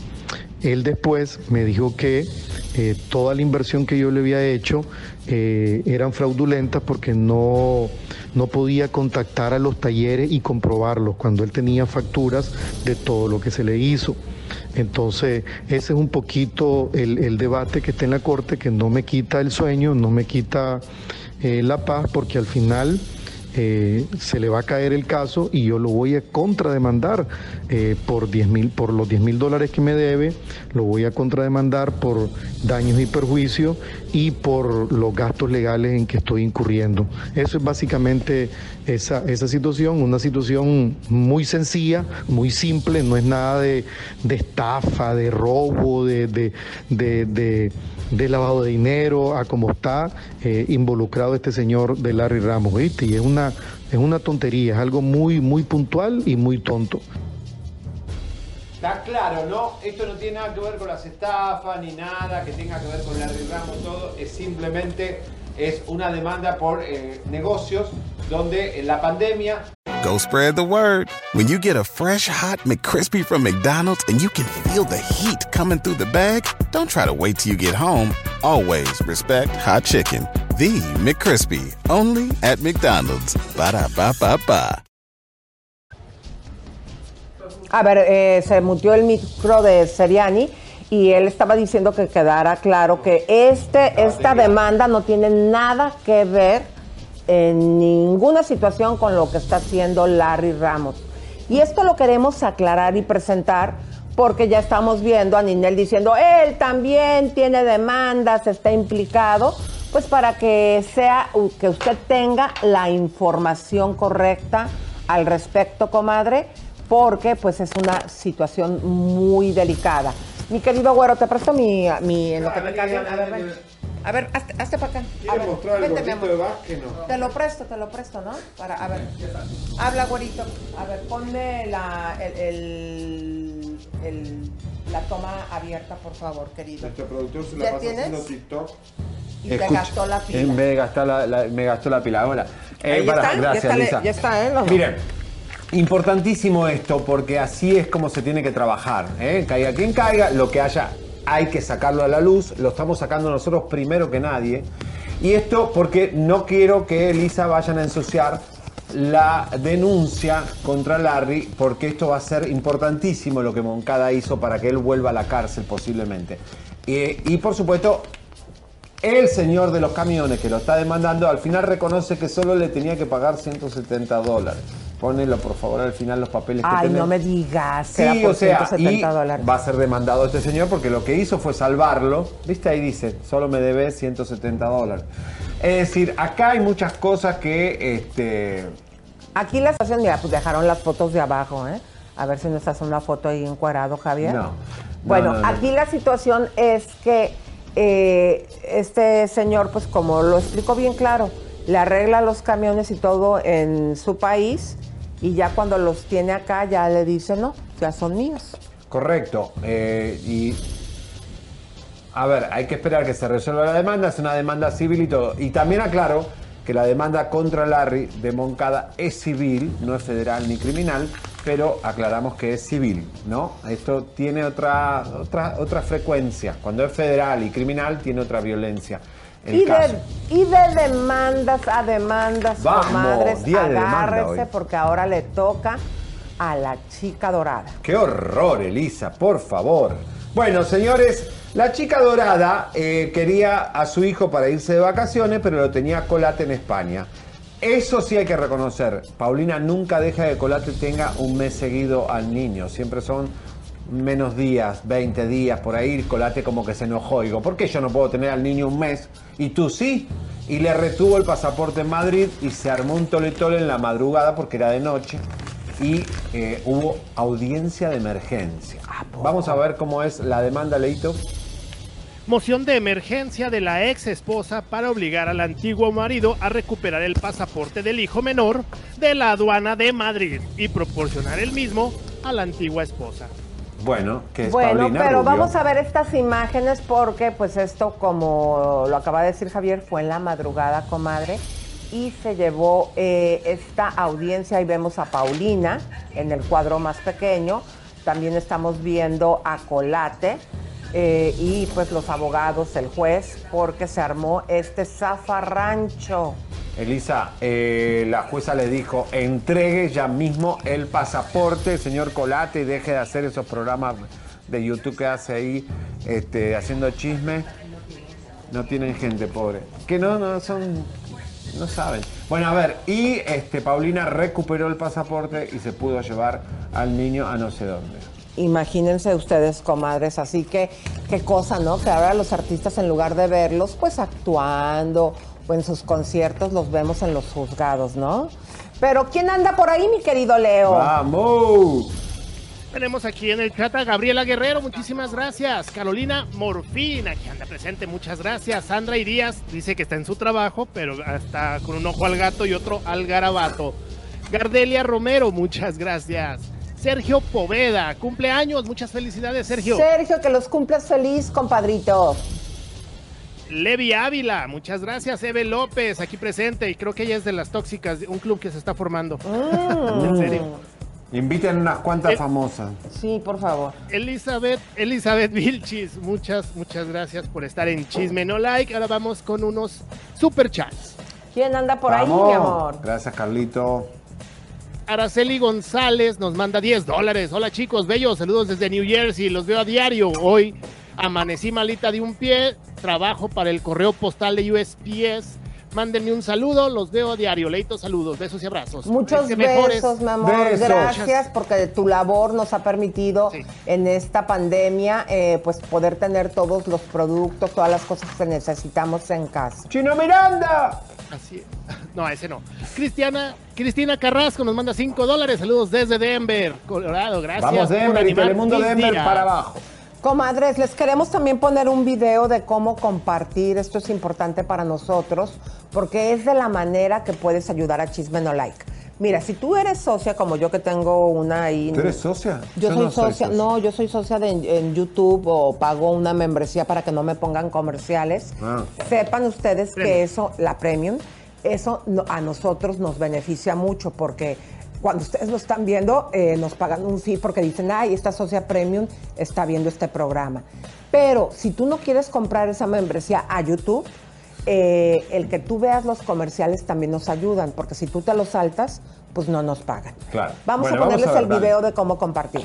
Él después me dijo que eh, toda la inversión que yo le había hecho eh, eran fraudulentas porque no, no podía contactar a los talleres y comprobarlos cuando él tenía facturas de todo lo que se le hizo. Entonces, ese es un poquito el, debate que está en la Corte, que no me quita el sueño, no me quita eh, la paz, porque al final eh, se le va a caer el caso y yo lo voy a contrademandar eh, por 10 mil, por los 10 mil dólares que me debe, lo voy a contrademandar por daños y perjuicios y por los gastos legales en que estoy incurriendo. Eso es básicamente esa, esa situación, una situación muy sencilla, muy simple, no es nada de, de estafa, de robo, de, de, de- de- lavado de dinero, a como está eh, involucrado este señor de Larry Ramos, ¿viste? Y es una, es una tontería, es algo muy, muy puntual y muy tonto. Está claro, ¿no? Esto no tiene nada que ver con las estafas ni nada que tenga que ver con Larry Ramos, todo es simplemente es una demanda por eh, negocios donde en la pandemia Go spread the word. When you get a fresh hot McCrispy from McDonald's and you can feel the heat coming through the bag, don't try to wait till you get home. Always respect hot chicken. The McCrispy, only at McDonald's. Ba da ba ba ba. A ver, eh, se mutió el micro de Seriani y él estaba diciendo que quedara claro que este, esta demanda no tiene nada que ver en ninguna situación con lo que está haciendo Larry Ramos. Y esto lo queremos aclarar y presentar porque ya estamos viendo a Ninel diciendo, él también tiene demandas, está implicado, pues para que sea, que usted tenga la información correcta al respecto, comadre, porque pues es una situación muy delicada. Mi querido güero, te presto mi, mi en lo que me cargan. A ver, ven. A ver, hazte, hazte para acá. A ¿Quiere ver, mostrar el vente, de Vázquez? No. Te lo presto, te lo presto, ¿no? Para, a ver. Habla, güerito. A ver, ponme la, el, el- el- la toma abierta, por favor, querido. Nuestro productor se ¿Ya la pasa tienes? haciendo TikTok. Y te Escucha, gastó la pila. eh, me, gastó la, la- me gastó la pila. Ahora, eh, Ahí para- está, ya gracias, está, Lisa. ya está, ¿eh? Los- Miren, importantísimo esto porque así es como se tiene que trabajar. ¿eh? Caiga quien caiga, lo que haya hay que sacarlo a la luz. Lo estamos sacando nosotros primero que nadie. Y esto porque no quiero que Elisa vayan a ensuciar la denuncia contra Larry, porque esto va a ser importantísimo lo que Moncada hizo para que él vuelva a la cárcel posiblemente. Y, y por supuesto, el señor de los camiones que lo está demandando al final reconoce que solo le tenía que pagar 170 dólares. Ponelo por favor al final los papeles que Ay, tenés. no me digas. Sí, por o sea, 170 y dólares. va a ser demandado este señor porque lo que hizo fue salvarlo. ¿Viste? Ahí dice, solo me debe 170 dólares. Es decir, acá hay muchas cosas que, este, Aquí la estación, mira, pues dejaron las fotos de abajo, ¿eh? A ver si nos hace una foto ahí encuadrado, Javier. no. Bueno, No, no, no. aquí la situación es que eh, este señor, pues como lo explicó bien claro, le arregla los camiones y todo en su país y ya cuando los tiene acá ya le dice, no, ya son míos. Correcto. eh, y a ver, hay que esperar que se resuelva la demanda, es una demanda civil y todo. Y también aclaro que la demanda contra Larry de Moncada es civil, no es federal ni criminal, pero aclaramos que es civil, ¿no? Esto tiene otra, otra, otra frecuencia. Cuando es federal y criminal, tiene otra violencia. El Y caso. de, y de demandas a demandas, Vamos, comadres, día de demanda agárrese porque ahora le toca a la chica dorada. ¡Qué horror, Elisa! Por favor. Bueno, señores, la chica dorada eh, quería a su hijo para irse de vacaciones, pero lo tenía Colate en España. Eso sí hay que reconocer. Paulina nunca deja que Colate tenga un mes seguido al niño. Siempre son menos días, 20 días por ahí. Colate como que se enojó. Digo, ¿por qué yo no puedo tener al niño un mes? Y tú sí. Y le retuvo el pasaporte en Madrid y se armó un tole tole en la madrugada porque era de noche y eh, hubo audiencia de emergencia. Vamos a ver cómo es la demanda, Leito. Moción de emergencia de la ex esposa para obligar al antiguo marido a recuperar el pasaporte del hijo menor de la aduana de Madrid y proporcionar el mismo a la antigua esposa. Bueno, que es Bueno, Paulina pero Rubio. vamos a ver estas imágenes porque pues esto, como lo acaba de decir Javier, fue en la madrugada, comadre, y se llevó eh, esta audiencia. Ahí vemos a Paulina en el cuadro más pequeño. También estamos viendo a Colate eh, y pues los abogados, el juez, porque se armó este zafarrancho. Elisa, eh, la jueza le dijo, entregue ya mismo el pasaporte, señor Colate, y deje de hacer esos programas de YouTube que hace ahí, este, haciendo chisme. No tienen gente, pobre. Que no, no son, no saben. Bueno, a ver, y este, Paulina recuperó el pasaporte y se pudo llevar al niño a no sé dónde. Imagínense ustedes, comadres, así que qué cosa, ¿no? Que ahora los artistas en lugar de verlos pues actuando o en sus conciertos los vemos en los juzgados, ¿no? Pero ¿quién anda por ahí, mi querido Leo? ¡Vamos! Tenemos aquí en el chat a Gabriela Guerrero, muchísimas gracias. Carolina Morfina, que anda presente, muchas gracias. Sandra Irías dice que está en su trabajo, pero está con un ojo al gato y otro al garabato. Gardelia Romero, muchas gracias. Sergio Poveda, cumpleaños, muchas felicidades, Sergio. Sergio, que los cumples feliz, compadrito. Levi Ávila, muchas gracias. Eve López, aquí presente, y creo que ella es de las tóxicas, de un club que se está formando. Mm. En serio. Inviten unas cuantas Eh, famosas. Sí, por favor. Elizabeth, Elizabeth Vilchis, muchas, muchas gracias por estar en Chisme No Like. Ahora vamos con unos super chats. ¿Quién anda por ahí, mi amor? Gracias, Carlito. Araceli González nos manda 10 dólares. Hola chicos, bellos, saludos desde New Jersey, los veo a diario. Hoy amanecí malita de un pie, trabajo para el correo postal de USPS. Mándenme un saludo, los veo a diario. Leito, saludos, besos y abrazos. Muchos mejores. besos, mi amor. Besos. Gracias porque tu labor nos ha permitido en esta pandemia eh, pues poder tener todos los productos, todas las cosas que necesitamos en casa. ¡Chino Miranda! Así es. <laughs> No, ese no. Cristiana, Cristina Carrasco nos manda 5 dólares. Saludos desde Denver, Colorado. Gracias. Vamos, Denver y animar Telemundo Denver días. para abajo. Comadres, les queremos también poner un video de cómo compartir. Esto es importante para nosotros porque es de la manera que puedes ayudar a Chisme No Like. Mira, si tú eres socia como yo que tengo una ahí. ¿Tú eres socia? Yo, soy no soy socia, no, yo soy socia de en YouTube o pago una membresía para que no me pongan comerciales. Ah. Sepan ustedes que eso, la premium, eso no- a nosotros nos beneficia mucho porque cuando ustedes lo están viendo, eh, nos pagan un fee porque dicen, ay, esta socia premium está viendo este programa. Pero si tú no quieres comprar esa membresía a YouTube, eh, el que tú veas los comerciales también nos ayudan, porque si tú te los saltas, pues no nos pagan. Claro. Vamos Bueno, a ponerles ver, el dale. video de cómo compartir.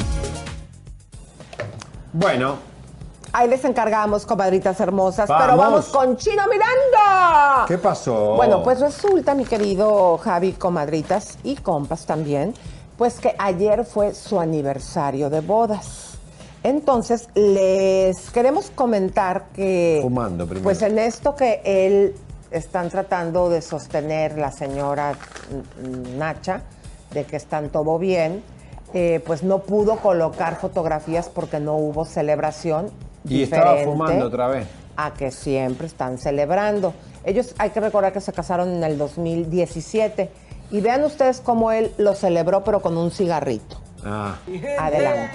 Bueno, Ahí les encargamos, comadritas hermosas, pero Vamos. con Chino Miranda. ¿qué pasó? Bueno, pues resulta, mi querido Javi, comadritas y compas también, pues que ayer fue su aniversario de bodas. Entonces, les queremos comentar que... Fumando primero. Pues en esto que él están tratando de sostener la señora Nacha, de que están todo bien, eh, pues no pudo colocar fotografías porque no hubo celebración. Y estaba fumando otra vez. A que siempre están celebrando. Ellos hay que recordar que se casaron en el 2017. Y vean ustedes cómo él lo celebró, pero con un cigarrito. Ah, Adelante.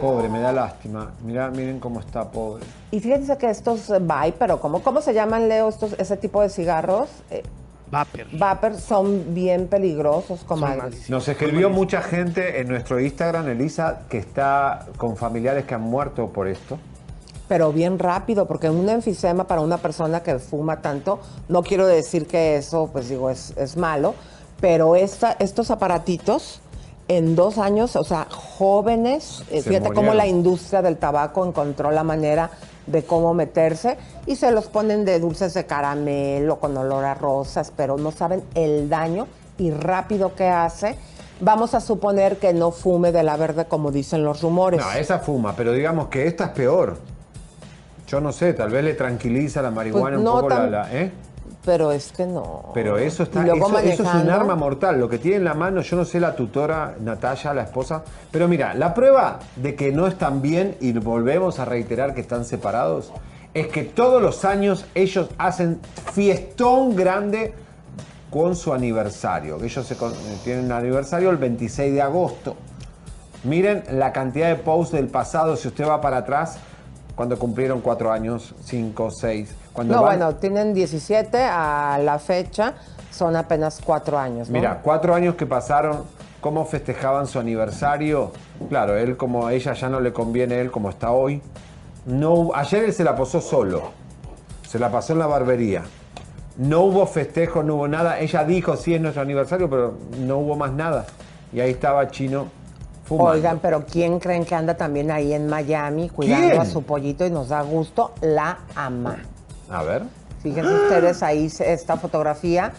pobre, me da lástima. Mirá, miren cómo está, pobre. Y fíjense que estos eh, Vai, pero ¿cómo, ¿cómo se llaman, Leo, estos, ese tipo de cigarros? Eh, Vapor. Vapor son bien peligrosos, comadres. Nos escribió mucha gente en nuestro Instagram, Elisa, que está con familiares que han muerto por esto. Pero bien rápido, porque un enfisema para una persona que fuma tanto, no quiero decir que eso, pues digo, es, es malo, pero esta, estos aparatitos en dos años, o sea, jóvenes, eh, Se fíjate cómo la industria del tabaco encontró la manera de cómo meterse y se los ponen de dulces de caramelo con olor a rosas, pero no saben el daño y rápido que hace. Vamos a suponer que no fume de la verde como dicen los rumores. No, esa fuma, pero digamos que esta es peor. Yo no sé, tal vez le tranquiliza la marihuana Pues no un poco tan- la, la- ¿eh? Pero es que no. Pero eso está, eso, es un arma mortal. Lo que tiene en la mano, yo no sé la tutora Natalia, la esposa, pero mira, la prueba de que no están bien y volvemos a reiterar que están separados es que todos los años ellos hacen fiestón grande con su aniversario. Ellos se con- tienen un aniversario el 26 de agosto. Miren la cantidad de posts del pasado, si usted va para atrás, cuando cumplieron cuatro años, cinco, seis. Cuando No, van- bueno, tienen 17 a la fecha, son apenas cuatro años, ¿no? Mira, cuatro años que pasaron, cómo festejaban su aniversario. Claro, él como a ella ya no le conviene él como está hoy. No, ayer él se la pasó solo. Se la pasó en la barbería. No hubo festejo, no hubo nada. Ella dijo, sí, es nuestro aniversario, pero no hubo más nada. Y ahí estaba Chino fumando. Oigan, pero ¿quién creen que anda también ahí en Miami cuidando ¿Quién? a su pollito y nos da gusto? La ama. A ver. Fíjense ustedes ahí se- esta fotografía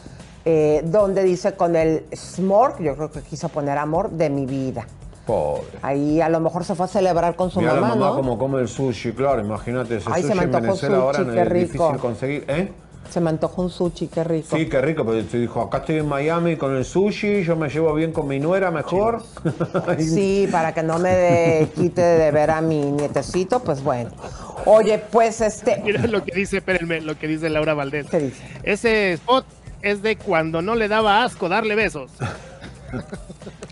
eh, donde dice con el smork, yo creo que quiso poner amor de mi vida. Pobre. Ahí a lo mejor se fue a celebrar con su Mira mamá, la mamá ¿no? como come el sushi, claro, imagínate, ese se sushi me en antojó Venezuela ahora sushi, no qué es rico. difícil conseguir, ¿eh? Se me antojó un sushi, qué rico. Sí, qué rico, pero te dijo, acá estoy en Miami con el sushi, yo me llevo bien con mi nuera mejor. <laughs> Sí, para que no me de- quite de ver a mi nietecito, pues bueno. Oye, pues este. <laughs> Mira lo que dice, espérenme, lo que dice Laura Valdés. ¿Qué dice? Ese spot es de cuando no le daba asco darle besos. <laughs>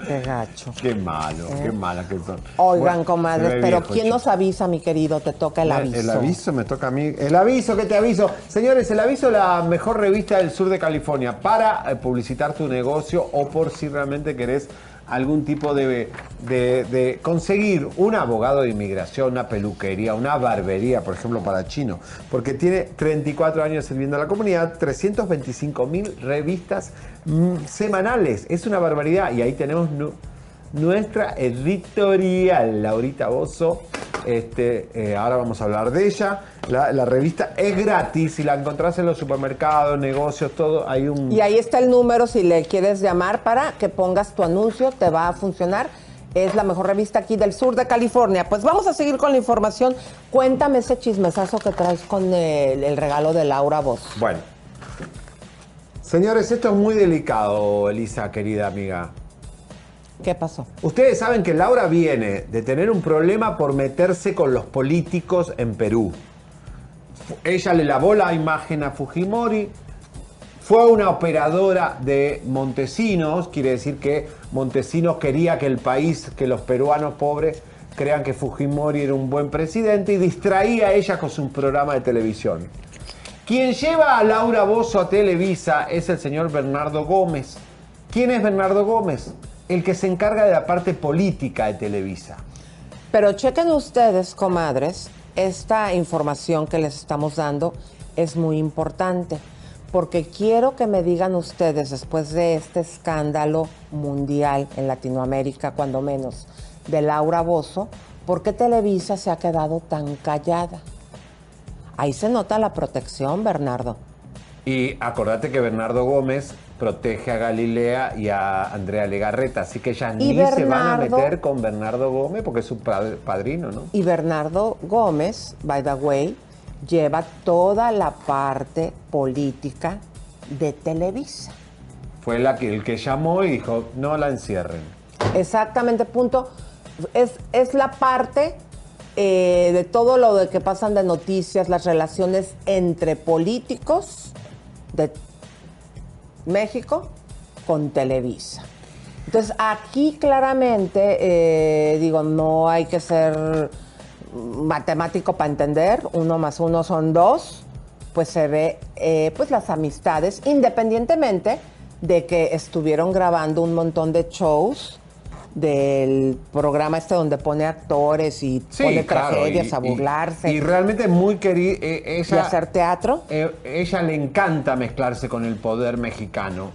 Qué gacho. Qué malo, ¿Eh? qué mala que son. Oigan, Bueno, comadres, pero viejo, ¿quién chico. nos avisa, mi querido? Te toca el aviso. El aviso me toca a mí. El aviso que te aviso. Señores, el aviso la mejor revista del sur de California para eh, publicitar tu negocio o por si realmente querés algún tipo de, de- conseguir un abogado de inmigración, una peluquería, una barbería, por ejemplo, para chino. Porque tiene 34 años sirviendo a la comunidad, 325 mil revistas mm, semanales. Es una barbaridad. Y ahí tenemos nu- nuestra editorial, Laurita Bozo. Este, eh, ahora vamos a hablar de ella. La, la revista es gratis, si la encontrás en los supermercados, negocios, todo, hay un... Y ahí está el número si le quieres llamar para que pongas tu anuncio, te va a funcionar. Es la mejor revista aquí del sur de California. Pues vamos a seguir con la información. Cuéntame ese chismesazo que traes con el, el regalo de Laura Voz. Bueno. Señores, esto es muy delicado, Elisa, querida amiga. ¿Qué pasó? Ustedes saben que Laura viene de tener un problema por meterse con los políticos en Perú. Ella le lavó la imagen a Fujimori, fue una operadora de Montesinos, quiere decir que Montesinos quería que el país, que los peruanos pobres crean que Fujimori era un buen presidente y distraía a ella con su programa de televisión. Quien lleva a Laura Bozo a Televisa es el señor Bernardo Gómez. ¿Quién es Bernardo Gómez? El que se encarga de la parte política de Televisa. Pero chequen ustedes, comadres, esta información que les estamos dando es muy importante, porque quiero que me digan ustedes, después de este escándalo mundial en Latinoamérica, cuando menos, de Laura Bozo, ¿por qué Televisa se ha quedado tan callada? Ahí se nota la protección, Bernardo. Y acordate que Bernardo Gómez protege a Galilea y a Andrea Legarreta, así que ellas Y ni se van a meter con Bernardo Gómez porque es su pad- padrino, ¿no? Y Bernardo Gómez, by the way, lleva toda la parte política de Televisa. Fue la que, el que llamó y dijo, no la encierren. Exactamente, punto. Es, es la parte eh, de todo lo de que pasan de noticias, las relaciones entre políticos de México con Televisa. Entonces, aquí claramente, eh, digo, no hay que ser matemático para entender, uno más uno son dos, pues se ve eh, pues las amistades, independientemente de que estuvieron grabando un montón de shows del programa este donde pone actores y pone claro, tragedias y- a y- burlarse. Y, realmente muy querida. ella, ¿Y hacer teatro? eh, ella le encanta mezclarse con el poder mexicano.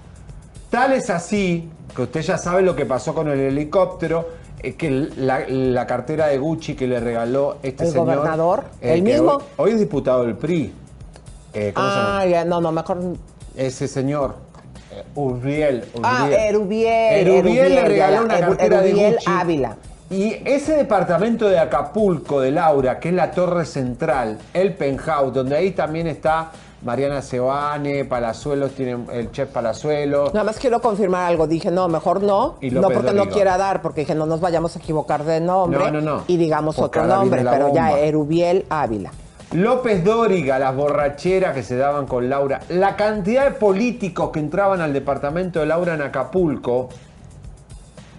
Tal es así, que usted ya sabe lo que pasó con el helicóptero, eh, que la, la cartera de Gucci que le regaló este ¿El señor. gobernador? ¿El que mismo? Hoy, hoy es diputado del PRI. Eh, ¿Cómo se llama? Ah, ya, no, no, mejor. Ese señor. Eh, Uriel. Ah, Uriel. Erubiel. Erubiel le regaló una cartera de Erubiel Gucci. Ávila. Y ese departamento de Acapulco de Laura, que es la torre central, el penthouse, donde ahí también está Mariana Sebane, Palazuelos, tiene el chef Palazuelos. Nada más quiero confirmar algo. Dije, no, mejor no. Y no porque no quiera dar, porque dije, no nos vayamos a equivocar de nombre. No, no, no. Y digamos Porque otro nombre, pero ya. Erubiel Ávila. López Dóriga, las borracheras que se daban con Laura, la cantidad de políticos que entraban al departamento de Laura en Acapulco,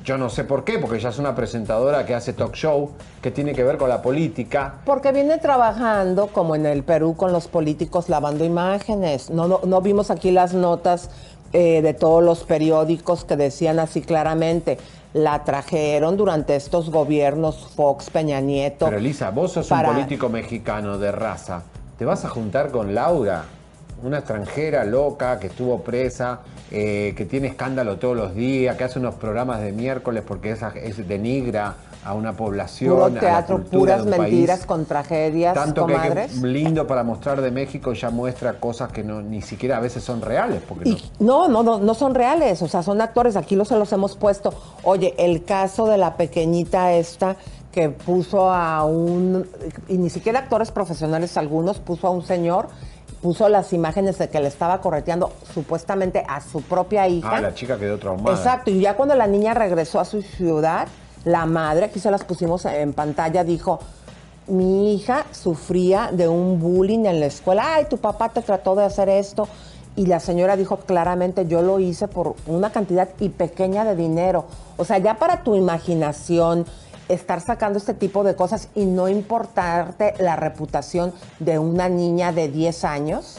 yo no sé por qué, porque ella es una presentadora que hace talk show, que tiene que ver con la política. Porque viene trabajando, como en el Perú, con los políticos lavando imágenes. No, no, vimos aquí las notas eh, de todos los periódicos que decían así claramente. La trajeron durante estos gobiernos Fox, Peña Nieto. Pero Elisa, vos sos para- un político mexicano de raza. ¿Te vas a juntar con Laura? Una extranjera loca que estuvo presa, eh, que tiene escándalo todos los días, que hace unos programas de miércoles porque es, es denigra a una población. Puro a la teatro, cultura puras de un mentiras país. con tragedias, Tanto comadres. que lindo para mostrar de México ya muestra cosas que no, ni siquiera a veces son reales. Porque no- No, no, no, no son reales, o sea, son actores, aquí los se los hemos puesto. Oye, el caso de la pequeñita esta que puso a un, y ni siquiera actores profesionales algunos, puso a un señor, puso las imágenes de que le estaba correteando supuestamente a su propia hija. Ah, la chica quedó traumada. Exacto, y ya cuando la niña regresó a su ciudad, la madre, aquí se las pusimos en pantalla, dijo, mi hija sufría de un bullying en la escuela, ay, tu papá te trató de hacer esto. Y la señora dijo claramente, yo lo hice por una cantidad y pequeña de dinero. O sea, ya para tu imaginación, estar sacando este tipo de cosas y no importarte la reputación de una niña de 10 años,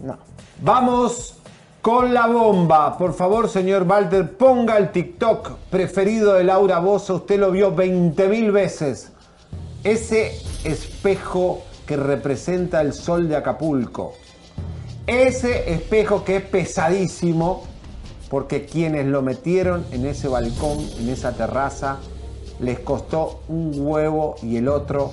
no. Vamos con la bomba. Por favor, señor Walter, ponga el TikTok preferido de Laura Bozo. Usted lo vio 20 mil veces. Ese espejo que representa el sol de Acapulco. Ese espejo que es pesadísimo porque quienes lo metieron en ese balcón, en esa terraza, les costó un huevo y el otro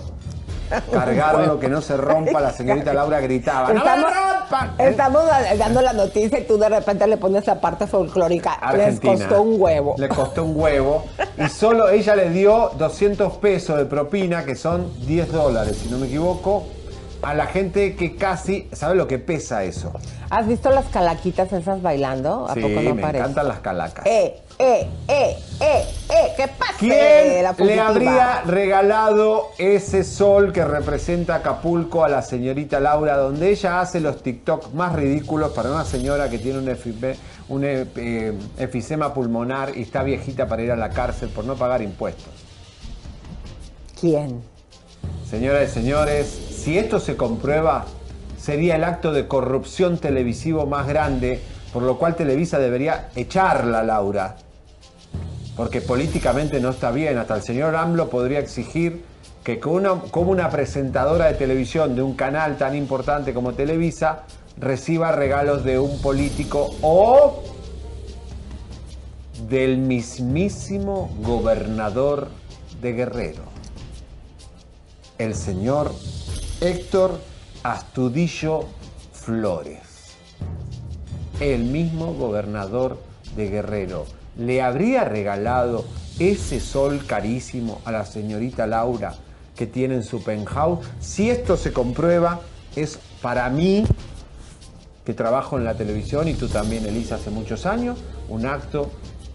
cargarlo, que no se rompa. La señorita Laura gritaba. ¡No Estamos, me rompan! estamos dando la noticia y tú de repente le pones la parte folclórica. Argentina. Les costó un huevo. Le costó un huevo. Y solo ella le dio 200 pesos de propina, que son 10 dólares, si no me equivoco, a la gente que casi. ¿Sabe lo que pesa eso? ¿Has visto las calaquitas esas bailando? ¿A sí, poco no me parece? encantan las calacas. Eh, eh, eh, eh, eh, ¿qué pasa? ¿Quién la le habría regalado ese sol que representa Acapulco a la señorita Laura, donde ella hace los TikTok más ridículos para una señora que tiene un, efi- un eh, eh, efisema pulmonar y está viejita para ir a la cárcel por no pagar impuestos? ¿Quién? Señoras y señores, si esto se comprueba, sería el acto de corrupción televisivo más grande, por lo cual Televisa debería echarla, Laura. Porque políticamente no está bien. Hasta el señor AMLO podría exigir que como una, presentadora de televisión de un canal tan importante como Televisa reciba regalos de un político o del mismísimo gobernador de Guerrero el señor Héctor Astudillo Flores, el mismo gobernador de Guerrero. ¿Le habría regalado ese sol carísimo a la señorita Laura que tiene en su penthouse? Si esto se comprueba, es para mí, que trabajo en la televisión y tú también, Elisa, hace muchos años, un acto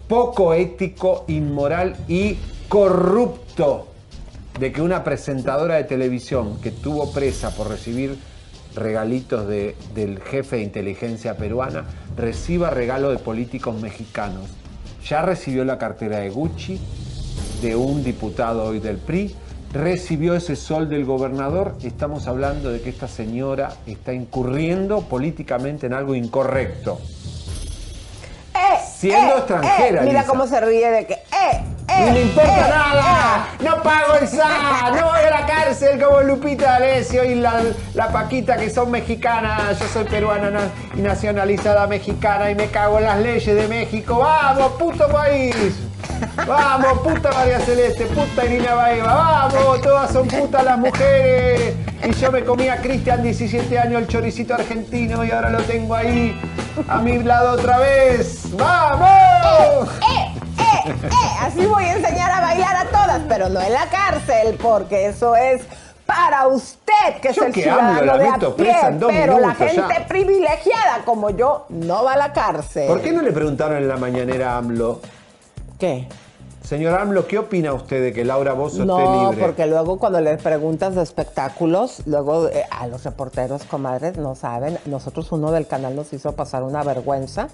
poco ético, inmoral y corrupto de que una presentadora de televisión que tuvo presa por recibir regalitos de- del jefe de inteligencia peruana reciba regalo de políticos mexicanos. Ya recibió la cartera de Gucci de un diputado hoy del PRI, recibió ese sol del gobernador. Estamos hablando de que esta señora está incurriendo políticamente en algo incorrecto. Siendo extranjera, mira Lisa. cómo se ríe de que, eh, eh, ¡No me importa eh, nada! ¡No pago el SAT! ¡No voy a la cárcel como Lupita D'Alessio y la, la Paquita que son mexicanas! Yo soy peruana na- y nacionalizada mexicana y me cago en las leyes de México. ¡Vamos, puto país! ¡Vamos, puta María Celeste! ¡Puta Irina Baeva! ¡Vamos! Todas son putas las mujeres. Y yo me comí a Cristian 17 años el choricito argentino y ahora lo tengo ahí a mi lado otra vez. ¡Vamos! eh, eh, así voy a enseñar a bailar a todas, pero no en la cárcel, porque eso es para usted, que Yo es el que hablo, ciudadano la de a meto pie, presa en dos pero la ya. gente privilegiada como yo no va a la cárcel. ¿Por qué no le preguntaron en la mañanera a AMLO? ¿Qué? Señor AMLO, ¿qué opina usted de que Laura Bozo esté No, libre? porque luego cuando les preguntas de espectáculos, luego eh, a los reporteros, comadres, no saben. Nosotros uno del canal nos hizo pasar una vergüenza.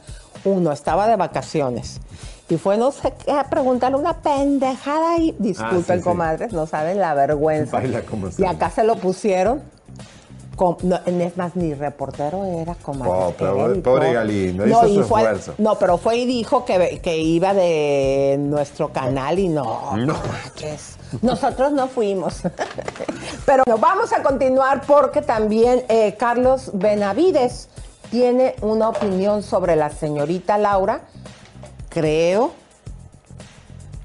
Uno estaba de vacaciones y fue no sé qué a preguntarle una pendejada ahí. Disculpen, Ah, sí, sí. comadres, no saben la vergüenza. Baila como Y acá se lo pusieron. Com- no, es más, ni reportero era, comadre. Oh, pero era pobre editor. Galindo, hizo y su fue- esfuerzo. No, pero fue y dijo que, que iba de nuestro canal y no. No. manches. Nosotros no fuimos. <laughs> Pero nos vamos a continuar porque también eh, Carlos Benavides tiene una opinión sobre la señorita Laura. Creo.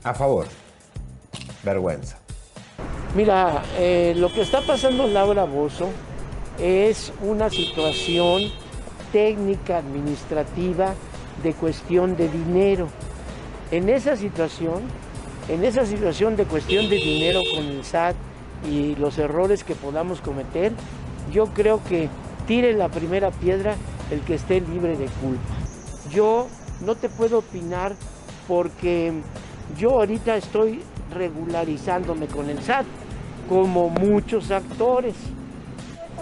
A favor. Vergüenza. Mira, eh, lo que está pasando Laura Bozo es una situación técnica, administrativa, de cuestión de dinero. En esa situación, en esa situación de cuestión de dinero con el SAT y los errores que podamos cometer, yo creo que tire la primera piedra el que esté libre de culpa. Yo no te puedo opinar porque yo ahorita estoy regularizándome con el SAT, como muchos actores.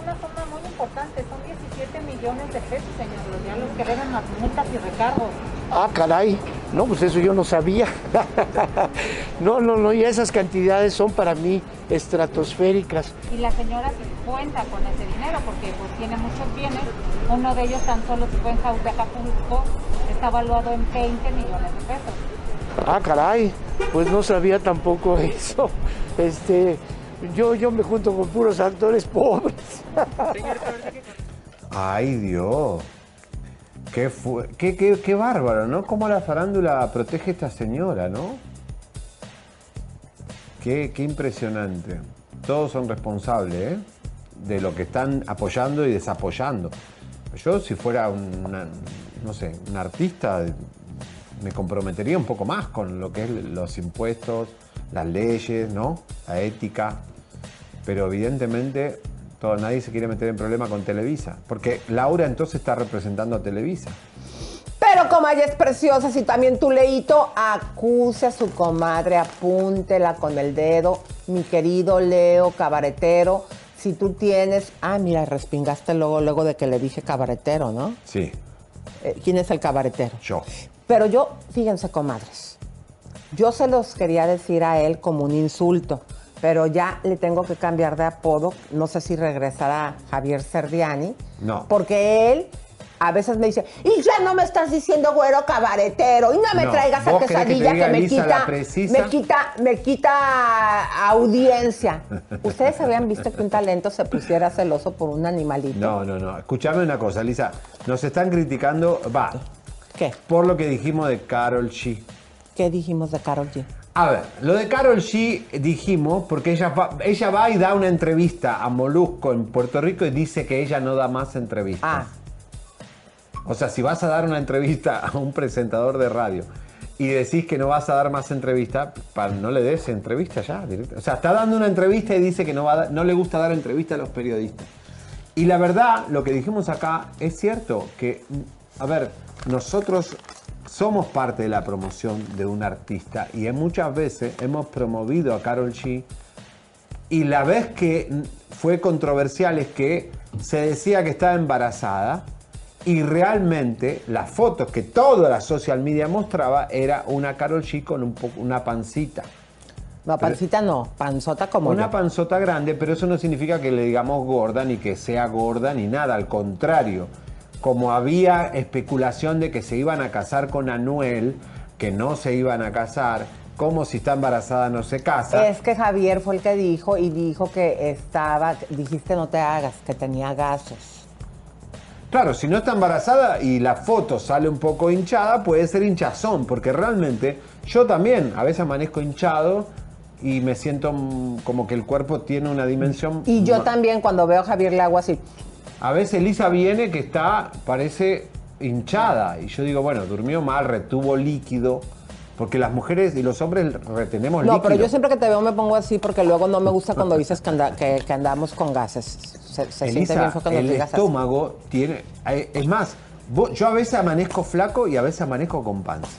Una suma muy importante, son 17 7 millones de pesos, señor. Los que deben las multas y recargos. Ah, caray. No, pues eso yo no sabía. <laughs> no, no, no, y esas cantidades son para mí estratosféricas. Y la señora sí cuenta con ese dinero porque pues tiene muchos bienes. Uno de ellos tan solo su penthouse de Acapulco está valuado en 20 millones de pesos. Ah, caray. Pues no sabía tampoco <laughs> eso. Este, yo, yo me junto con puros actores pobres. Ay, Dios. Qué, fu- qué, qué- qué bárbaro, ¿no? Cómo la farándula protege a esta señora, ¿no? Qué, qué impresionante. Todos son responsables, ¿eh? De lo que están apoyando y desapoyando. Yo, si fuera una, no sé, un artista, me comprometería un poco más con lo que es los impuestos, las leyes, ¿no? La ética. Pero evidentemente todo, nadie se quiere meter en problema con Televisa. Porque Laura entonces está representando a Televisa. Pero como ella es preciosa, si también tu leito acuse a su comadre, apúntela con el dedo, mi querido Leo, cabaretero. Si tú tienes. Ah, mira, respingaste luego, luego de que le dije cabaretero, ¿no? Sí, Eh, ¿Quién es el cabaretero? yo. Pero yo, fíjense, comadres, yo se los quería decir a él como un insulto, pero ya le tengo que cambiar de apodo. No sé si regresará Javier Serdiani, No. porque él a veces me dice, y ya no me estás diciendo güero cabaretero, y no me No. traigas a ¿Vos querés que quesadilla diga que, me quita, me quita, me quita audiencia. <laughs> ¿Ustedes habían visto que un talento se pusiera celoso por un animalito? No, no, no. Escuchame una cosa, Lisa. Nos están criticando, va. ¿Qué? Por lo que dijimos de Carol G. ¿Qué dijimos de Carol G? A ver, lo de Carol G dijimos porque ella va, ella va y da una entrevista a Molusco en Puerto Rico y dice que ella no da más entrevistas. Ah. O sea, si vas a dar una entrevista a un presentador de radio y decís que no vas a dar más entrevista, para, no le des entrevista ya. directo. O sea, está dando una entrevista y dice que no, va a no le gusta dar entrevista a los periodistas. Y la verdad, lo que dijimos acá es cierto, que, a ver, nosotros somos parte de la promoción de un artista y muchas veces hemos promovido a Carol G y la vez que fue controversial es que se decía que estaba embarazada y realmente las fotos que toda la social media mostraba era una Carol G con un poco, una pancita. No, pancita no, panzota como Una yo. panzota grande, pero eso no significa que le digamos gorda, ni que sea gorda, ni nada. Al contrario, como había especulación de que se iban a casar con Anuel, que no se iban a casar, como si está embarazada no se casa. Es que Javier fue el que dijo y dijo que estaba, dijiste no te hagas, que tenía gases. Claro, si no está embarazada y la foto sale un poco hinchada, puede ser hinchazón, porque realmente yo también a veces amanezco hinchado y me siento como que el cuerpo tiene una dimensión. Y yo también cuando veo a Javier le hago así. A veces Lisa viene que está, parece hinchada. Y yo digo, bueno, durmió mal, retuvo líquido. Porque las mujeres y los hombres retenemos No, líquido. pero yo siempre que te veo me pongo así porque luego no me gusta cuando dices que, anda- que- que andamos con gases. Se, se siente bien cuando el digas así. estómago tiene... eh, Es más, vos- yo a veces amanezco flaco y a veces amanezco con panza.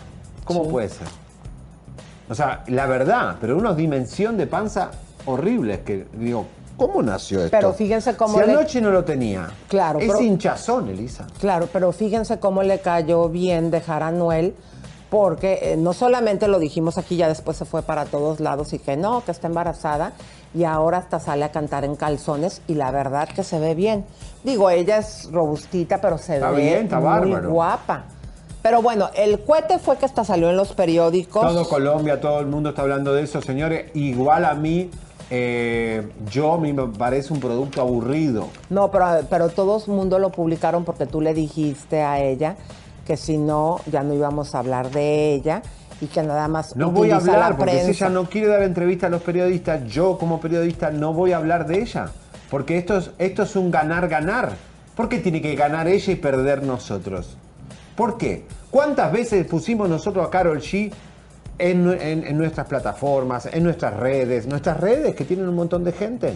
¿Cómo Sí. puede ser? O sea, la verdad, pero una dimensión de panza horrible. Es que digo, ¿cómo nació esto? Pero fíjense cómo Si le- anoche no lo tenía. Claro, Es pero- hinchazón, Elisa. Claro, pero fíjense cómo le cayó bien dejar a Noel, porque eh, no solamente lo dijimos aquí, ya después se fue para todos lados y que no, que está embarazada, y ahora hasta sale a cantar en calzones, y la verdad que se ve bien. Digo, ella es robustita, pero se Está ve bien, está muy bárbaro. guapa. Pero bueno, el cohete fue que hasta salió en los periódicos. Todo Colombia, todo el mundo está hablando de eso, señores. Igual a mí, eh, yo a mí me parece un producto aburrido. No, pero, pero todo el mundo lo publicaron porque tú le dijiste a ella que si no, ya no íbamos a hablar de ella y que nada más No voy a hablar, porque si ella no quiere dar entrevista a los periodistas, yo como periodista no voy a hablar de ella. Porque esto es, esto es un ganar-ganar. ¿Por qué tiene que ganar ella y perder nosotros? ¿Por qué? ¿Cuántas veces pusimos nosotros a Carol G en, nu- en- en nuestras plataformas, en nuestras redes? Nuestras redes que tienen un montón de gente.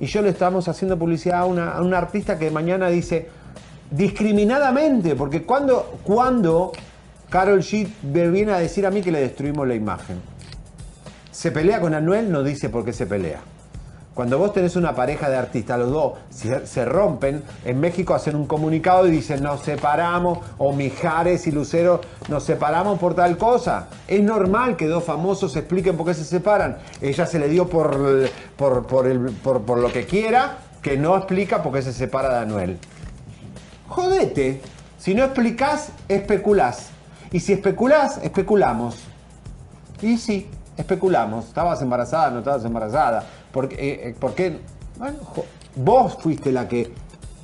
Y yo le estamos haciendo publicidad a una, a artista que mañana dice discriminadamente, porque cuando, cuando Carol G me viene a decir a mí que le destruimos la imagen. Se pelea con Anuel, no dice por qué se pelea. Cuando vos tenés una pareja de artistas, los dos se, rompen, en México hacen un comunicado y dicen nos separamos, o Mijares y Lucero nos separamos por tal cosa. Es normal que dos famosos expliquen por qué se separan. Ella se le dio por, por- por lo que quiera, que no explica por qué se separa de Anuel. Jodete. Si no explicás, especulás. Y si especulás, especulamos. Y sí, especulamos. ¿Estabas embarazada? ¿No estabas embarazada? ¿Por qué? eh, eh? Bueno, vos fuiste la que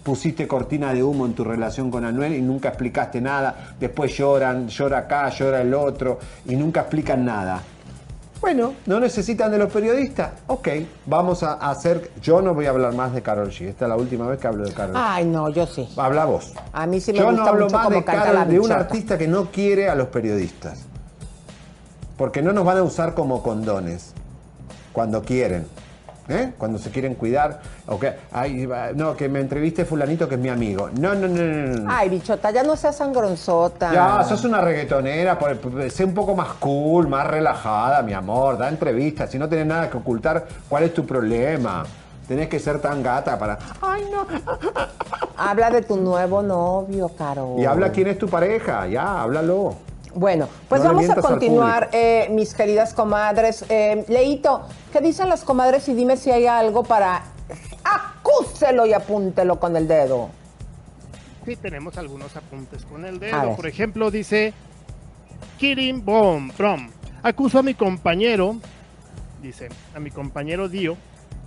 pusiste cortina de humo en tu relación con Anuel y nunca explicaste nada. Después lloran, llora acá, llora el otro y nunca explican nada. Bueno, ¿no necesitan de los periodistas? Ok, vamos a hacer... Yo no voy a hablar más de Carol G. Esta es la última vez que hablo de Carol G. Ay, no, yo sí. Habla vos. A mí sí me Yo gusta no hablo mucho más cómo de, la de un artista que no quiere a los periodistas. Porque no nos van a usar como condones cuando quieren. ¿Eh? Cuando se quieren cuidar. o que, ay, no, que me entreviste fulanito que es mi amigo. No, no, no, no. no. Ay, bichota, ya no seas sangronzota. Ya, sos una reggaetonera, sé un poco más cool, más relajada, mi amor, da entrevistas, si no tenés nada que ocultar, ¿cuál es tu problema? Tenés que ser tan gata para... Ay, no. Habla de tu nuevo novio, Caro. Y habla quién es tu pareja, ya, háblalo. Bueno, pues No vamos a continuar, eh, mis queridas comadres. Eh, Leito, ¿qué dicen las comadres? Y dime si hay algo para... Acúselo y apúntelo con el dedo. Sí, tenemos algunos apuntes con el dedo. Por ejemplo, dice Kirin Bom From. Acuso a mi compañero, dice, a mi compañero Dio,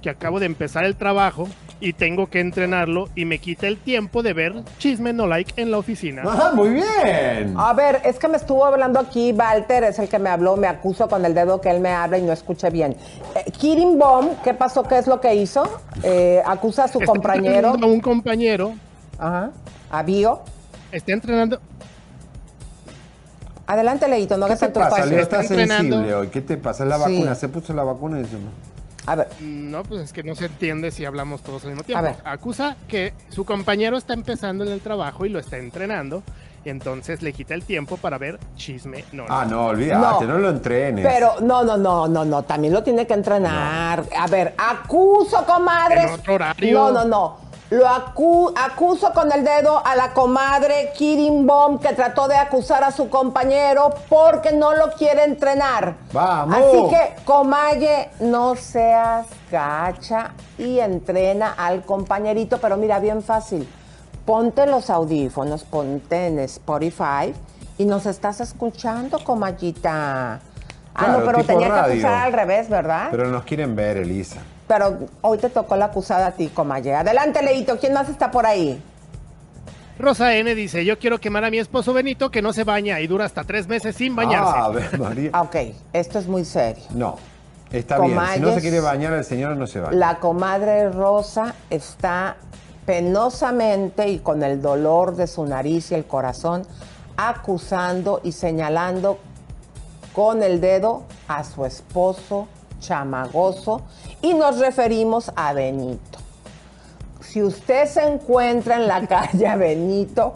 que acabo de empezar el trabajo y tengo que entrenarlo y me quita el tiempo de ver chisme no like en la oficina. ¡Ah, muy bien! A ver, es que me estuvo hablando aquí, Walter es el que me habló, me acuso con el dedo que él me habla y no escuché bien. Eh, Kirin Bomb, ¿qué pasó? ¿Qué es lo que hizo? Eh, acusa a su Está compañero, entrenando a un compañero. Ajá. a Bio. Está entrenando. Adelante, Leito, no ¿Qué hagas te tanto pasa? entrenando. sensible hoy. ¿Qué te pasa? Es la Sí. vacuna. Se puso la vacuna y dice... A ver. No, pues es que no se entiende si hablamos todos al mismo tiempo. A ver. Acusa que su compañero está empezando en el trabajo y lo está entrenando. Y entonces le quita el tiempo para ver chisme no Ah, no, olvídate, no, No. lo entrenes. Pero no, no, no, no, no, también lo tiene que entrenar. A ver, acuso, comadres. En otro horario. No, no, no. Lo acu- acuso con el dedo a la comadre Kirin Bomb que trató de acusar a su compañero porque no lo quiere entrenar. ¡Vamos! Así que, comalle, no seas gacha y entrena al compañerito, pero mira, bien fácil. Ponte los audífonos, ponte en Spotify y nos estás escuchando, comallita. Ah, no, pero tenía que acusar al revés, ¿verdad? Pero nos quieren ver, Elisa. Hoy te tocó la acusada a ti, comalle. Adelante, Leito, ¿quién más está por ahí? Rosa N dice, yo quiero quemar a mi esposo Benito que no se baña y dura hasta tres meses sin bañarse. Ah, a ver, María. <laughs> Ok, esto es muy serio. No, está bien. Si no se quiere bañar, el señor no se baña. La comadre Rosa está penosamente y con el dolor de su nariz y el corazón acusando y señalando con el dedo a su esposo chamagoso y nos referimos a Benito. Si usted se encuentra en la <laughs> calle a Benito,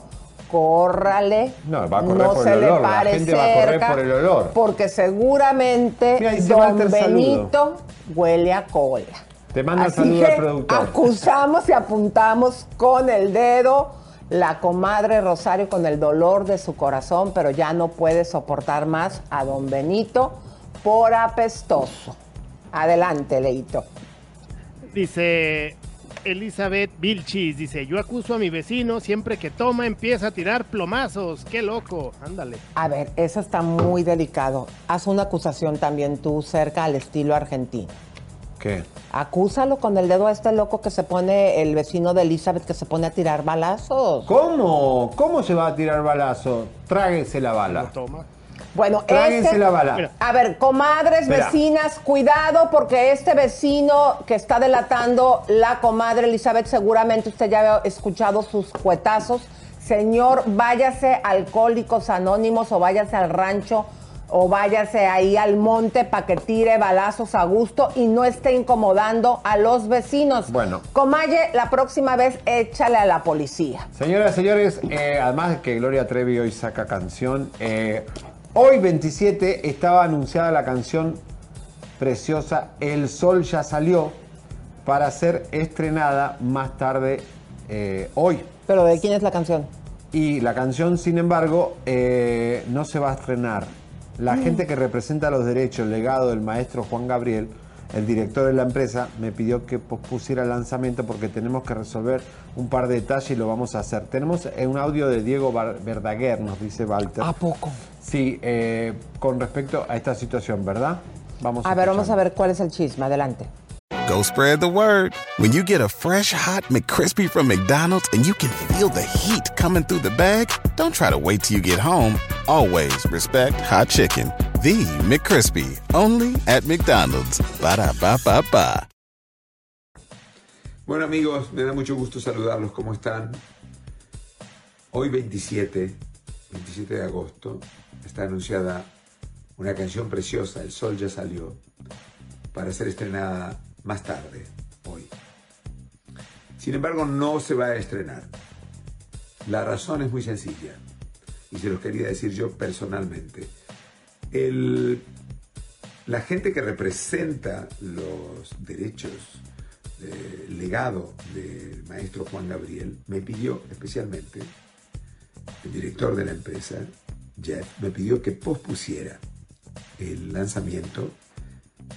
córrale. No, va a correr por se el le olor. La pare gente va a correr por el olor. Porque seguramente Mira, don saludo. Benito huele a cola. Te manda saludo al productor. acusamos y apuntamos con el dedo la comadre Rosario con el dolor de su corazón, pero ya no puede soportar más a don Benito por apestoso. Adelante, Leito. Dice Elizabeth Vilchis, dice, yo acuso a mi vecino, siempre que toma empieza a tirar plomazos. Qué loco. Ándale. A ver, eso está muy delicado. Haz una acusación también tú cerca al estilo argentino. ¿Qué? Acúsalo con el dedo a este loco que se pone, el vecino de Elizabeth, que se pone a tirar balazos. ¿Cómo? ¿Cómo se va a tirar balazo? Tráguese la bala. Bueno, Tráguense este- la bala. A ver, comadres, Espera. vecinas, cuidado porque este vecino que está delatando la comadre Elizabeth, seguramente usted ya ha escuchado sus cuetazos. Señor, váyase a Alcohólicos Anónimos o váyase al rancho o váyase ahí al monte para que tire balazos a gusto y no esté incomodando a los vecinos. Bueno. Comalle, la próxima vez échale a la policía. Señoras y señores, eh, además de que Gloria Trevi hoy saca canción, eh, hoy 27 estaba anunciada la canción preciosa El Sol ya salió para ser estrenada más tarde eh, hoy. ¿Pero de quién es la canción? Y la canción, sin embargo, eh, no se va a estrenar. La Mm. gente que representa los derechos, el legado del maestro Juan Gabriel, el director de la empresa, me pidió que pospusiera el lanzamiento porque tenemos que resolver un par de detalles y lo vamos a hacer. Tenemos eh, un audio de Diego Verdaguer, nos dice Walter. ¿A poco? Sí, eh, con respecto a esta situación, ¿verdad? Vamos A ver, vamos a ver cuál es el chisme. Adelante. Go spread the word. When you get a fresh hot McCrispy from McDonald's and you can feel the heat coming through the bag, don't try to wait till you get home. Always respect hot chicken. The McCrispy, only at McDonald's. Ba da ba ba ba. Bueno amigos, me da mucho gusto saludarlos. ¿Cómo están? Hoy 27, 27 de agosto, está anunciada una canción preciosa, El Sol ya salió, para ser estrenada más tarde, hoy. Sin embargo, no se va a estrenar. La razón es muy sencilla, y se los quería decir yo personalmente. El- la gente que representa los derechos del legado del maestro Juan Gabriel me pidió especialmente, el director de la empresa, Jeff, me pidió que pospusiera el lanzamiento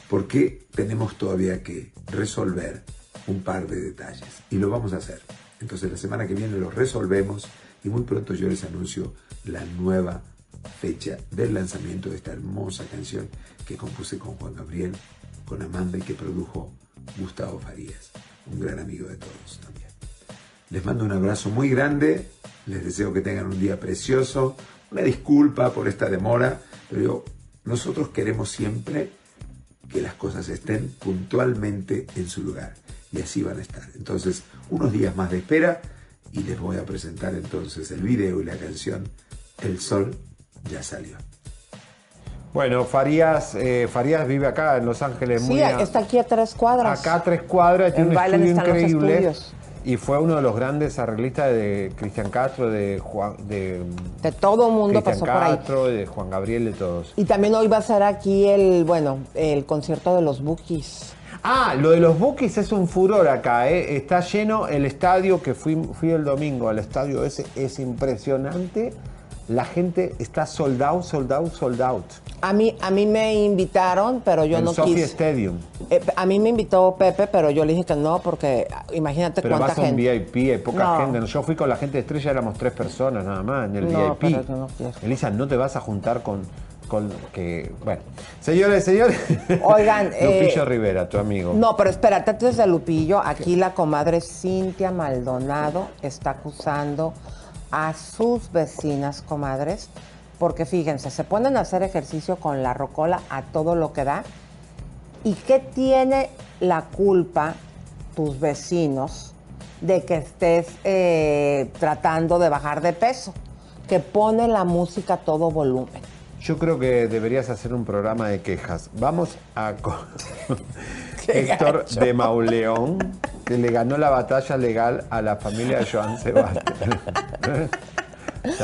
porque tenemos todavía que resolver un par de detalles y lo vamos a hacer. Entonces la semana que viene lo resolvemos y muy pronto yo les anuncio la nueva fecha del lanzamiento de esta hermosa canción que compuse con Juan Gabriel, con Amanda y que produjo Gustavo Farías, un gran amigo de todos también. Les mando un abrazo muy grande, les deseo que tengan un día precioso, una disculpa por esta demora, pero yo- nosotros queremos siempre que las cosas estén puntualmente en su lugar y así van a estar. Entonces, unos días más de espera y les voy a presentar entonces el video y la canción El Sol ya salió. Bueno, Farías, eh, Farías vive acá en Los Ángeles. Sí, muy a- está aquí a tres cuadras. Acá a tres cuadras, tiene un estudio están increíble. Y fue uno de los grandes arreglistas de Cristian Castro, de Juan, de De todo mundo Cristian pasó por ahí. Castro, de Juan Gabriel, de todos. Y también hoy va a ser aquí el, bueno, el concierto de los Bookies. Ah, lo de los Bookies es un furor acá, ¿eh? está lleno el estadio que fui, fui el domingo, al estadio ese es impresionante. La gente está sold out, sold out, sold out. A mí, a mí me invitaron, pero yo el no Sophie quise. Stadium. Eh, a mí me invitó Pepe, pero yo le dije que no, porque imagínate Pero cuánta vas a un gente. VIP, hay poca No. gente. Yo fui con la gente de estrella, éramos tres personas nada más en el No, VIP. pero no quiero. Elisa, no te vas a juntar con, con que. Bueno. Señores, señores. <laughs> Oigan, eh, Lupillo Rivera, tu amigo. No, pero espérate, antes de Lupillo, aquí la comadre Cintia Maldonado está acusando a sus vecinas comadres, porque fíjense, se ponen a hacer ejercicio con la rocola a todo lo que da. ¿Y qué tiene la culpa tus vecinos de que estés eh, tratando de bajar de peso? Que pone la música a todo volumen. Yo creo que deberías hacer un programa de quejas. Vamos a <laughs> Héctor de Mauleón, que le ganó la batalla legal a la familia de Joan Sebastián. <laughs>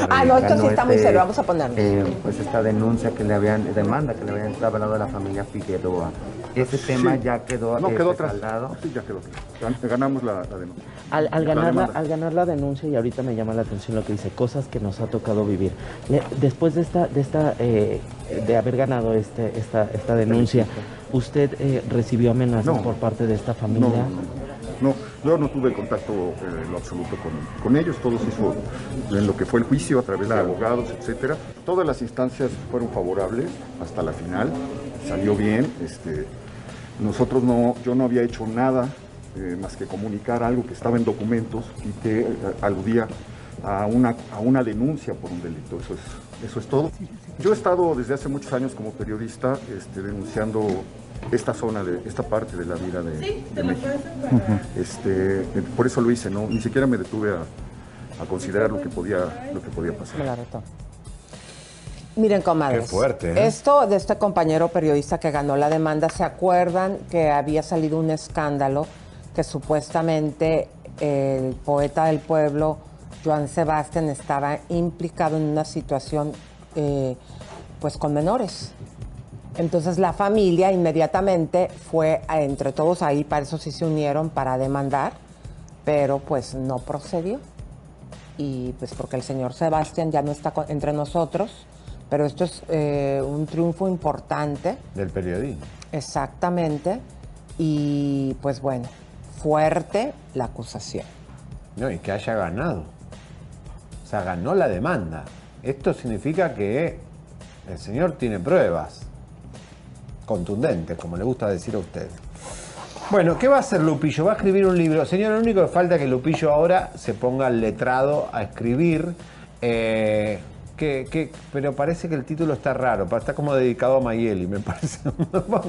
Ah, no, esto sí está muy este, serio, vamos a ponerlo. eh, pues esta denuncia que le habían, demanda que le habían entablado a la familia Figueroa. Ese tema Sí. ya quedó No, eh, quedó. Sí, ya quedó Ganamos la, la denuncia. Al, ganar la, al ganar la denuncia, y ahorita me llama la atención lo que dice, cosas que nos ha tocado vivir. Después de esta, de esta, eh, de haber ganado este, esta, esta denuncia, ¿usted eh, recibió amenazas No. por parte de esta No, familia? no, no. No, yo no tuve contacto eh, en lo absoluto con, con ellos, todo se hizo en lo que fue el juicio a través de abogados, etcétera. Todas las instancias fueron favorables hasta la final, salió bien. Este, nosotros no, yo no había hecho nada eh, más que comunicar algo que estaba en documentos y que eh, aludía a una, a una denuncia por un delito. Eso es, eso es todo. Yo he estado desde hace muchos años como periodista este, denunciando esta zona, de esta parte de la vida de, de México. Este, por eso lo hice, no, ni siquiera me detuve a, a considerar lo que podía, lo que podía pasar. Me la retó. Miren, comadres. Qué fuerte, ¿eh? Esto de este compañero periodista que ganó la demanda, ¿se acuerdan que había salido un escándalo que supuestamente el poeta del pueblo, Joan Sebastián, estaba implicado en una situación, eh, pues, con menores? Entonces la familia inmediatamente fue entre todos ahí, para eso sí se unieron para demandar, pero pues no procedió. Y pues porque el señor Sebastián ya no está entre nosotros, pero esto es eh, un triunfo importante, Del periodismo. exactamente, y pues bueno, fuerte la acusación. No, y que haya ganado. O sea, ganó la demanda. Esto significa que el señor tiene pruebas contundentes, como le gusta decir a usted. Bueno, ¿qué va a hacer Lupillo? Va a escribir un libro. Señor, lo único que falta es que Lupillo ahora se ponga letrado a escribir. eh, que, que- pero parece que el título está raro, está como dedicado a Mayeli, me <laughs> parece.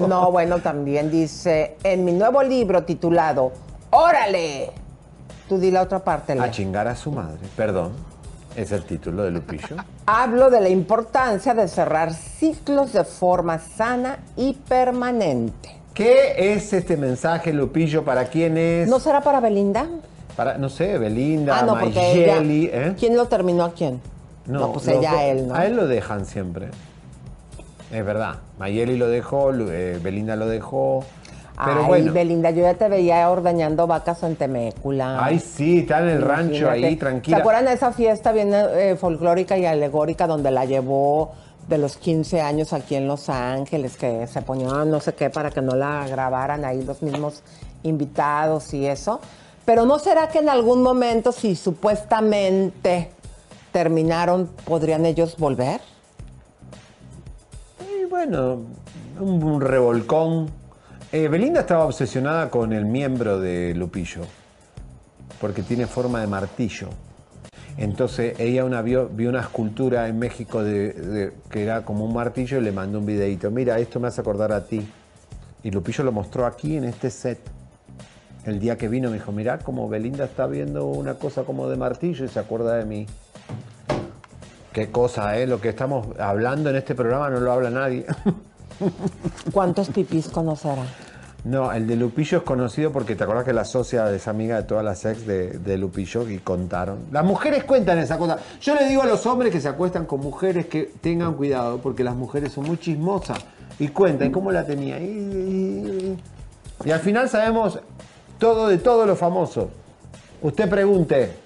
No, bueno, también dice, en mi nuevo libro titulado ¡Órale! Tú di la otra parte. A chingar a su madre. Perdón, es el título de Lupillo. <laughs> Hablo de la importancia de cerrar ciclos de forma sana y permanente. ¿Qué es este mensaje, Lupillo? ¿Para quién es? ¿No será para Belinda? Para, no sé, Belinda, ah, no, Mayeli, ella- ¿eh? ¿Quién lo terminó a quién? No, pues los ella a él, ¿no? A él lo dejan siempre. Es verdad. Mayeli lo dejó, eh, Belinda lo dejó. Pero Ay, bueno. Belinda, yo ya te veía ordeñando vacas en Temécula. Ay, sí, está en el rancho ahí, tranquila. ¿Se acuerdan de esa fiesta bien eh, folclórica y alegórica donde la llevó de los 15 años aquí en Los Ángeles, que se ponían no sé qué para que no la grabaran ahí los mismos invitados y eso? Pero ¿no será que en algún momento, si supuestamente terminaron, podrían ellos volver? Y bueno, un, revolcón. Eh, Belinda estaba obsesionada con el miembro de Lupillo, porque tiene forma de martillo. Entonces ella una vio, una escultura en México de- que era como un martillo y le mandó un videito. Mira, esto me hace acordar a ti. Y Lupillo lo mostró aquí en este set. El día que vino me dijo, mirá como Belinda está viendo una cosa como de martillo y se acuerda de mí. Qué cosa, ¿eh? Lo que estamos hablando en este programa no lo habla nadie. <laughs> ¿Cuántos pipís conocerá? No, el de Lupillo es conocido porque te acuerdas que la socia es amiga de todas las ex de, de Lupillo y contaron. Las mujeres cuentan esa cosa. Yo le digo a los hombres que se acuestan con mujeres que tengan cuidado porque las mujeres son muy chismosas y cuentan cómo la tenía. Y, y- y al final sabemos todo de todos los famosos. Usted pregunte.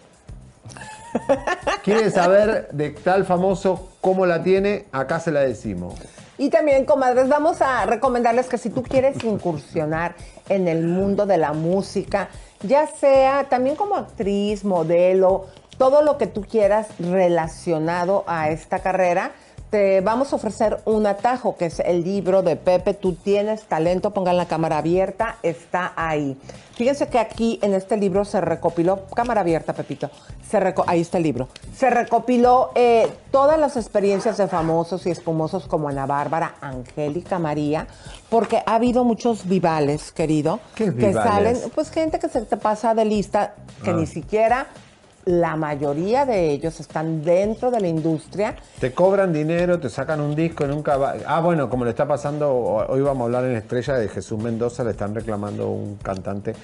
<laughs> ¿Quiere saber de tal famoso cómo la tiene? Acá se la decimos. Y también, comadres, vamos a recomendarles que si tú quieres incursionar en el mundo de la música, ya sea también como actriz, modelo, todo lo que tú quieras relacionado a esta carrera, te vamos a ofrecer un atajo, que es el libro de Pepe, Tú tienes talento, pongan la cámara abierta, está ahí. Fíjense que aquí en este libro se recopiló, cámara abierta, Pepito, se reco- ahí está el libro, se recopiló eh, todas las experiencias de famosos y espumosos como Ana Bárbara, Angélica María, porque ha habido muchos vivales, querido, ¿Qué que vivales? salen, pues gente que se te pasa de lista, que Ah. ni siquiera la mayoría de ellos están dentro de la industria Te cobran dinero, te sacan un disco nunca va. Ah, bueno, como le está pasando, hoy vamos a hablar en Estrella de Jesús Mendoza, le están reclamando un cantante.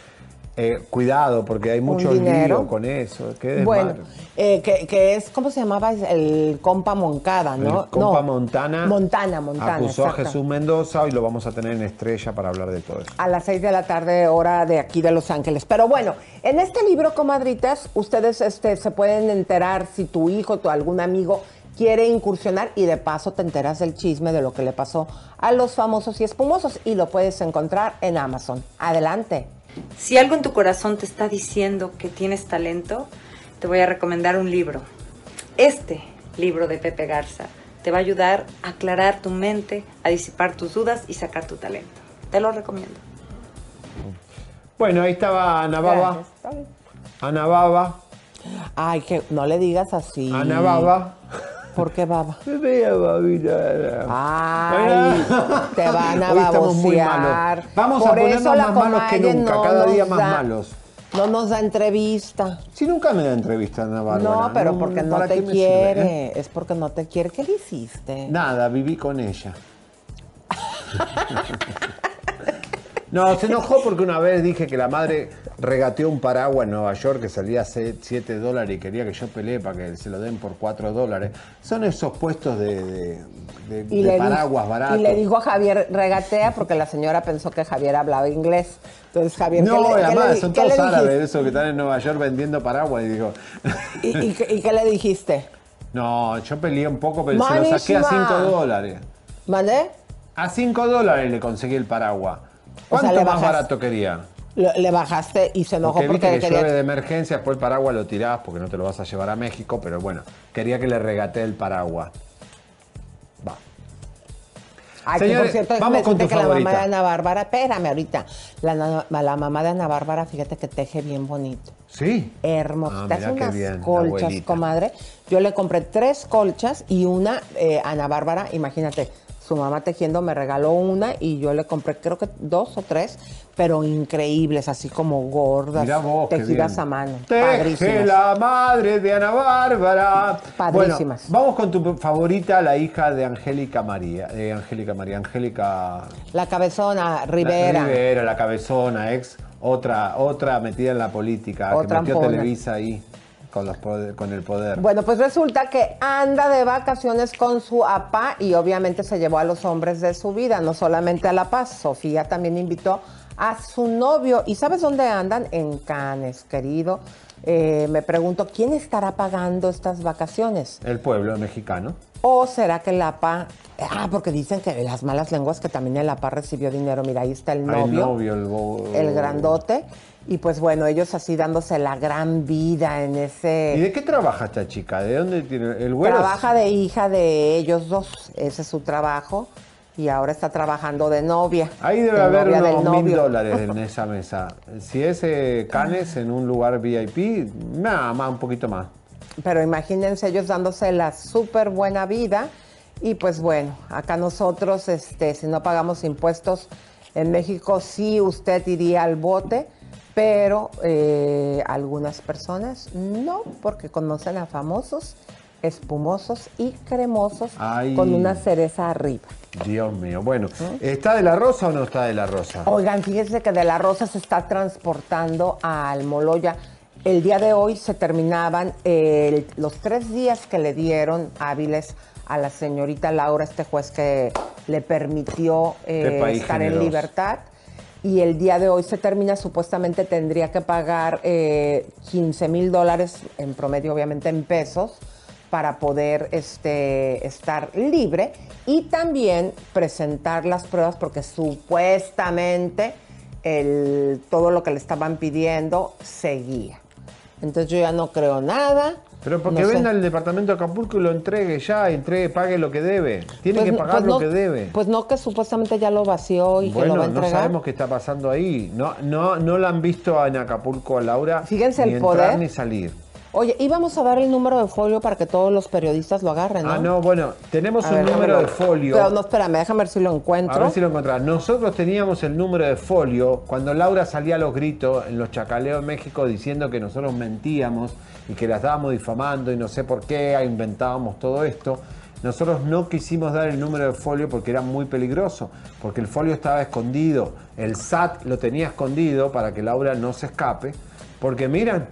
Eh, cuidado, porque hay mucho dinero. lío con eso. Qué. Bueno, eh, que, que es, ¿cómo se llamaba? El compa Moncada, ¿no? El compa No, Montana Montana, Montana. acusó a. Jesús Mendoza y lo vamos a tener en Estrella para hablar de todo eso. A las 6 de la tarde, hora de aquí de Los Ángeles. Pero bueno, en este libro, comadritas, ustedes este, se pueden enterar si tu hijo, tu algún amigo quiere incursionar y de paso te enteras del chisme de lo que le pasó a los famosos y espumosos y lo puedes encontrar en Amazon. Adelante. Si algo en tu corazón te está diciendo que tienes talento, te voy a recomendar un libro. Este libro de Pepe Garza te va a ayudar a aclarar tu mente, a disipar tus dudas y sacar tu talento. Te lo recomiendo. Bueno, ahí estaba Ana Baba. Gracias. Ana Baba. Ay, que no le digas así. Ana Baba. ¿Por qué baba? Vea, babita. Ay, te van a Hoy estamos muy babosear. malos. Vamos a Por ponernos eso la más malos que nunca, no cada día más da- malos. No nos da entrevista. Si nunca me da entrevista Ana Bárbara. No, pero porque no ¿para te quiere. eh? Es porque no te quiere. ¿Qué le hiciste? Nada, viví con ella. <laughs> No, se enojó porque una vez dije que la madre regateó un paraguas en Nueva York que salía 7 dólares y quería que yo pelee para que se lo den por 4 dólares. Son esos puestos de, de- de- Y de le, di- paraguas baratos. y le dijo a Javier regatea porque la señora pensó que Javier hablaba inglés. Entonces Javier, ¿qué No, le- qué además le- son qué todos árabes, esos que están en Nueva York vendiendo paraguas. Y digo, ¿Y, y qué- y qué le dijiste? <laughs> no, yo peleé un poco, pero se lo saqué a 5 dólares. ¿Mandé? A 5 dólares le conseguí el paraguas. O sea, ¿Cuánto le más bajas- barato quería? Le, le bajaste y se enojó Porque porque, viste que quería... llueve de emergencia, después el paraguas lo tirás porque no te lo vas a llevar a México, pero bueno, quería que le regatee el paraguas. Que Señores, por cierto, vamos con tu que la mamá de Ana Bárbara, espérame ahorita, la, la mamá de Ana Bárbara, fíjate que teje bien bonito. ¿Sí? Hermoso. Ah, Te hace unas bien, colchas, comadre. Yo le compré tres colchas y una, eh, Ana Bárbara, imagínate, su mamá tejiendo me regaló una y yo le compré creo que dos o tres, pero increíbles, así como gordas, vos, tejidas a mano. Teje Padrísimas. la madre de Ana Bárbara. Padrísimas. Bueno, vamos con tu favorita, la hija de Angélica María. De Angélica María, Angélica La cabezona, La- Rivera. Rivera, la cabezona, ex, otra, otra metida en la política, Otra que metió ampona. Televisa ahí con, los poder- con el poder. Bueno, pues resulta que anda de vacaciones con su papá y obviamente se llevó a los hombres de su vida, no solamente a La Paz. Sofía también invitó a su novio. ¿Y sabes dónde andan? En Cannes, querido. Eh, me pregunto, ¿quién estará pagando estas vacaciones? El pueblo mexicano. ¿O será que el APA... Ah, porque dicen que las malas lenguas que también el APA recibió dinero. Mira, ahí está el El novio novio, el, bo- el grandote. Y pues bueno, ellos así dándose la gran vida en ese... ¿Y de qué trabaja esta chica? ¿De dónde tiene el güero? Trabaja de hija de ellos dos, ese es su trabajo. Y ahora está trabajando de novia. Ahí debe de haber unos mil dólares en <laughs> esa mesa. Si es eh, Canes en un lugar VIP, nada más, un poquito más. Pero imagínense ellos dándose la súper buena vida. Y pues bueno, acá nosotros, este, si no pagamos impuestos en México, sí usted iría al bote, pero eh, algunas personas no, porque conocen a famosos, espumosos y cremosos Ay. con una cereza arriba. Dios mío. Bueno, ¿está de la rosa o no está de la rosa? Oigan, fíjense que de la Rosa se está transportando a Almoloya. El día de hoy se terminaban el- los tres días que le dieron hábiles a la señorita Laura, este juez que le permitió eh, estar en libertad. Y el día de hoy se termina, supuestamente tendría que pagar eh, 15 mil dólares, en promedio obviamente en pesos, para poder este, estar libre y también presentar las pruebas porque supuestamente el, todo lo que le estaban pidiendo seguía. Entonces yo ya no creo nada. Pero porque no sé. venga el departamento de Acapulco y lo entregue ya, entregue, pague lo que debe. Tiene Pues que pagar pues lo que debe. Pues no que supuestamente ya lo vació y que lo bueno, va a no sabemos qué está pasando ahí. No, no, no la han visto en Acapulco a Laura. Fíjense ni el entrar poder. ni salir. Oye, íbamos a dar el número de folio para que todos los periodistas lo agarren, ¿no? Ah, no, bueno, tenemos A un ver, número de folio. Pero no, espérame, déjame ver si lo encuentro. A ver si lo encontrás. Nosotros teníamos el número de folio cuando Laura salía a los gritos en los chacaleos en México diciendo que nosotros mentíamos y que la estábamos difamando y no sé por qué inventábamos todo esto. Nosotros no quisimos dar el número de folio porque era muy peligroso, porque el folio estaba escondido. El SAT lo tenía escondido para que Laura no se escape. Porque miran,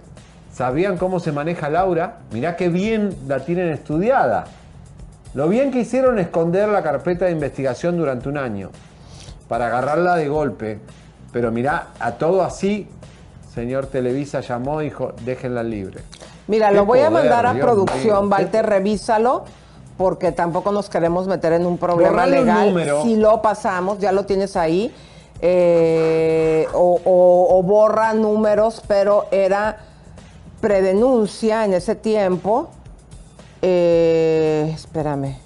sabían cómo se maneja Laura. Mirá qué bien la tienen estudiada. Lo bien que hicieron esconder la carpeta de investigación durante un año para agarrarla de golpe. Pero mirá, a todo así, señor Televisa llamó y dijo, déjenla libre. Mira, lo voy a mandar a Dios producción. Walter, revísalo, porque tampoco nos queremos meter en un problema Borrale un legal. número. Si lo pasamos, ya lo tienes ahí, eh, o, o- o borra números, pero era predenuncia en ese tiempo. Eh, espérame.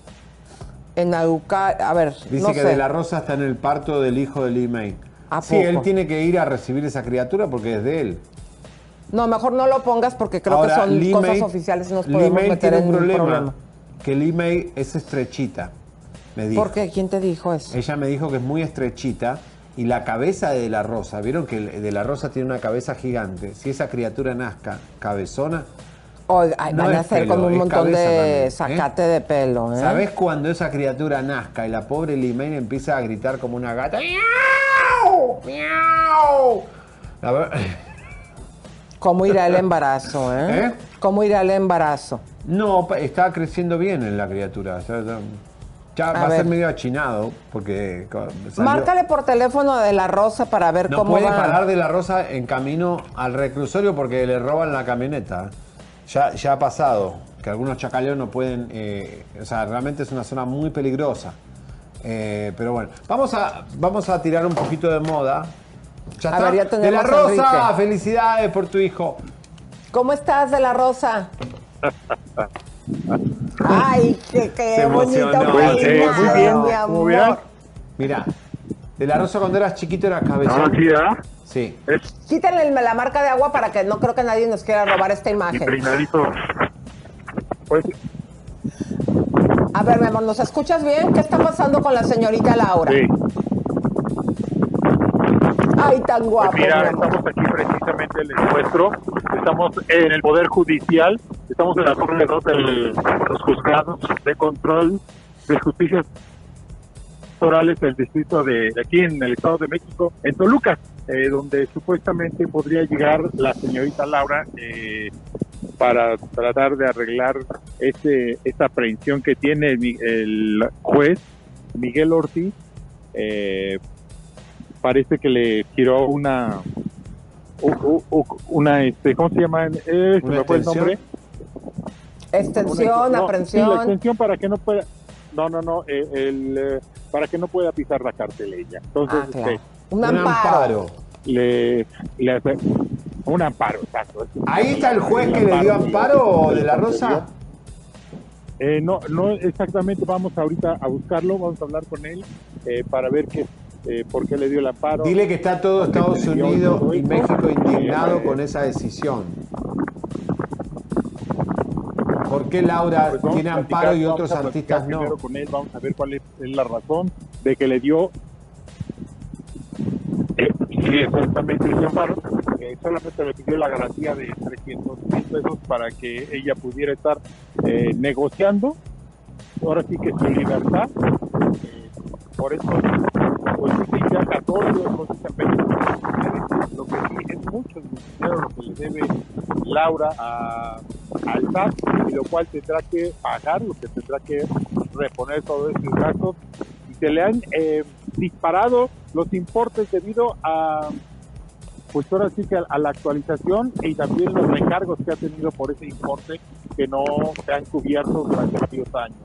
En Auca, a ver, Dice no que sé. De La Rosa está en el parto del hijo de Lee May. ¿A Sí, poco? él tiene que ir a recibir esa criatura porque es de él. No, mejor no lo pongas porque creo Ahora, que son Lee cosas May- oficiales nos Lee podemos May meter tiene en un problema, problema. que Lee May es estrechita, me dijo. ¿Por qué? ¿Quién te dijo eso? Ella me dijo que es muy estrechita y la cabeza de la rosa, vieron que de la rosa tiene una cabeza gigante. Si esa criatura nazca cabezona, Oiga, ay, No van a hacer con un montón de ¿eh? sacate de pelo, ¿eh? ¿sabes cuando esa criatura nazca y la pobre Limane empieza a gritar como una gata? ¡Miau! A ver, ¿Cómo irá el <laughs> embarazo, eh? ¿Eh? ¿Cómo irá el embarazo? No, está creciendo bien en la criatura. Ya A va a ser medio achinado porque salió- Márcale por teléfono de la Rosa para ver no cómo puede va. parar de la Rosa en camino al reclusorio porque le roban la camioneta. Ya, ya ha pasado que algunos chacaleos no pueden, eh, o sea, realmente es una zona muy peligrosa. Eh, pero bueno, vamos a, vamos a tirar un poquito de moda. Ya A está. ver, ya de la Rosa, Enrique. felicidades por tu hijo. ¿Cómo estás de la Rosa? Ay, qué, qué Se bonito peinado, Eh, muy bien. mi amor. Mira, de la Rosa cuando eras chiquito era cabezón. Ah, sí, ¿ah? Sí. Quítenle la marca de agua para que no creo que nadie nos quiera robar esta Mi imagen. peinadito. Pues, A ver, mi amor, ¿nos escuchas bien? ¿Qué está pasando con la señorita Laura? sí. Ay, tan guapo. Pues mira, mi estamos aquí precisamente en el encuentro. Estamos en el Poder Judicial. Estamos en la torre 2 de los juzgados de control de justicia electorales del distrito de, de aquí en el Estado de México, en Toluca, eh, donde supuestamente podría llegar la señorita Laura eh, para tratar de arreglar este, esta aprehensión que tiene el, mi- el juez Miguel Ortiz. Eh, parece que le giró una una este cómo se llama eh, se ¿Una me fue el extensión? nombre Extensión, Una- no, Sí, la aprehensión. extensión para que no pueda no no no eh, el, eh, para que no pueda pisar la cartelilla entonces Ah, claro. este, Un amparo. le, le hace un amparo exacto Ahí está el juez que le dio amparo de la Rosa. Eh, no, no exactamente. Vamos ahorita a buscarlo, vamos a hablar con él eh, para ver qué, eh, por qué le dio el amparo. Dile que está todo Estados Unidos y. México indignado Eh, con esa decisión. ¿Por qué Laura Pues tiene amparo y otros artistas no? con él, vamos a ver cuál es, es la razón de que le dio sí, exactamente ese amparo. Solamente le pidió la garantía de 300 mil pesos para que ella pudiera estar eh, negociando. Ahora sí que su libertad. Eh, por eso, pues sí, ya 14 con esa película. Lo que sí es mucho dinero lo que le debe Laura a, al SAT, y lo cual tendrá que pagar, lo que tendrá que reponer todos esos gastos. Y se le han eh, disparado los importes debido a, pues ahora sí que a, a la actualización y también los recargos que ha tenido por ese importe que no se han cubierto durante varios años.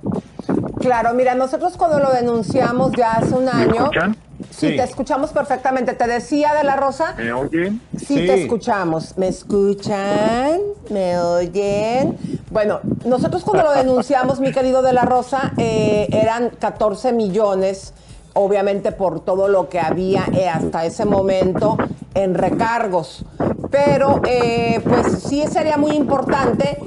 Claro, mira, nosotros cuando lo denunciamos ya hace un año. escuchan? Sí, Sí. te escuchamos perfectamente. Te decía de la Rosa. ¿Me oyen? Sí, te escuchamos. ¿Me escuchan? ¿Me oyen? Bueno, nosotros cuando lo denunciamos, mi querido de la Rosa, eh, eran 14 millones, obviamente por todo lo que había eh, hasta ese momento en recargos. Pero, eh, pues sí sería muy importante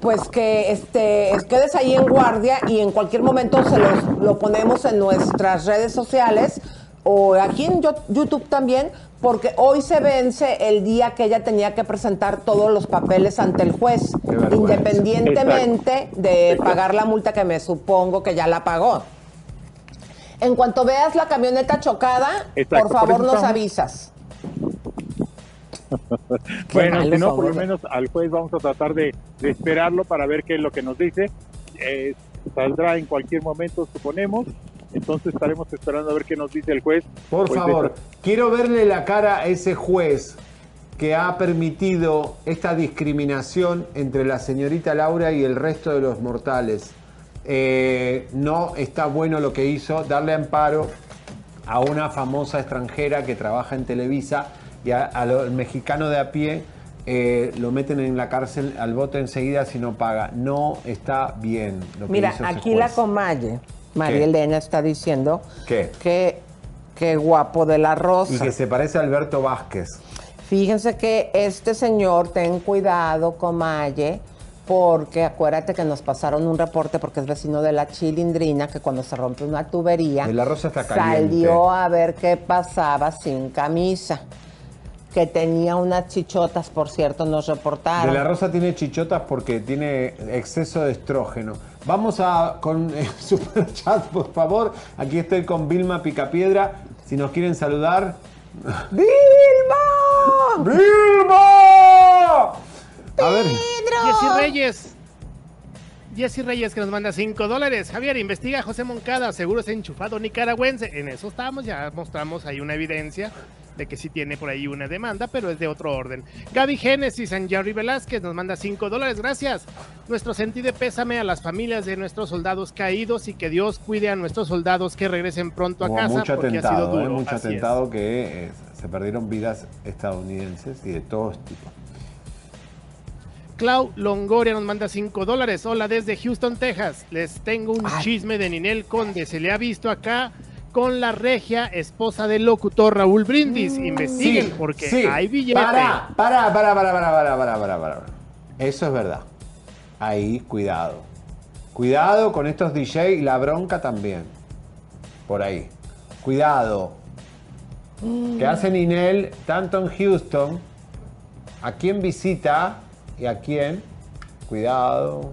pues que este, quedes ahí en guardia y en cualquier momento se los, lo ponemos en nuestras redes sociales o aquí en Yo- YouTube también, porque hoy se vence el día que ella tenía que presentar todos los papeles ante el juez, independientemente de pagar la multa que me supongo que ya la pagó. En cuanto veas la camioneta chocada, Exacto, por favor nos avisas. <laughs> bueno, si no, por lo menos al juez vamos a tratar de, de esperarlo para ver qué es lo que nos dice. Eh, saldrá en cualquier momento, suponemos. Entonces estaremos esperando a ver qué nos dice el juez. Por Pues, favor, quiero verle la cara a ese juez que ha permitido esta discriminación entre la señorita Laura y el resto de los mortales. Eh, no está bueno lo que hizo, darle amparo a una famosa extranjera que trabaja en Televisa y al mexicano de a pie eh, lo meten en la cárcel al bote enseguida si no paga. No está bien lo que Mira, hizo aquí la comalle, María ¿Qué? Elena está diciendo ¿Qué? que qué guapo de la rosa. Y que se parece a Alberto Vázquez. Fíjense que este señor, ten cuidado, Comalle, porque acuérdate que nos pasaron un reporte porque es vecino de la chilindrina, que cuando se rompe una tubería, la rosa está caliente. salió a ver qué pasaba sin camisa. Que tenía unas chichotas, por cierto, nos reportaron. De la Rosa tiene chichotas porque tiene exceso de estrógeno. Vamos a con <laughs> el super chat, por favor. Aquí estoy con Vilma Picapiedra. Si nos quieren saludar. ¡Vilma! ¡Vilma! A ver. Jessy Reyes. Jessy Reyes que nos manda 5 dólares. Javier, investiga a José Moncada, seguro es enchufado nicaragüense. En eso estamos, ya mostramos ahí una evidencia de que sí tiene por ahí una demanda, pero es de otro orden. Gaby Génesis, San Jerry Velázquez nos manda 5 dólares, gracias. Nuestro sentido de pésame a las familias de nuestros soldados caídos y que Dios cuide a nuestros soldados que regresen pronto a Hubo casa mucho porque ha sido atentado, ¿eh? duro. mucho Así es. atentado que eh, se perdieron vidas estadounidenses y de todos tipos. Clau Longoria nos manda 5 dólares. Hola desde Houston, Texas. Les tengo un chisme de Ninel Conde. Se le ha visto acá con la regia esposa del locutor Raúl Brindis. Investiguen Sí, porque sí. hay billete. Para, para, para, para, para, para, para, para, para. Eso es verdad. Ahí, cuidado. Cuidado con estos DJ y la bronca también. Por ahí. Cuidado. Mm. Que hace Ninel tanto en Houston, a quién visita y a quién. Cuidado.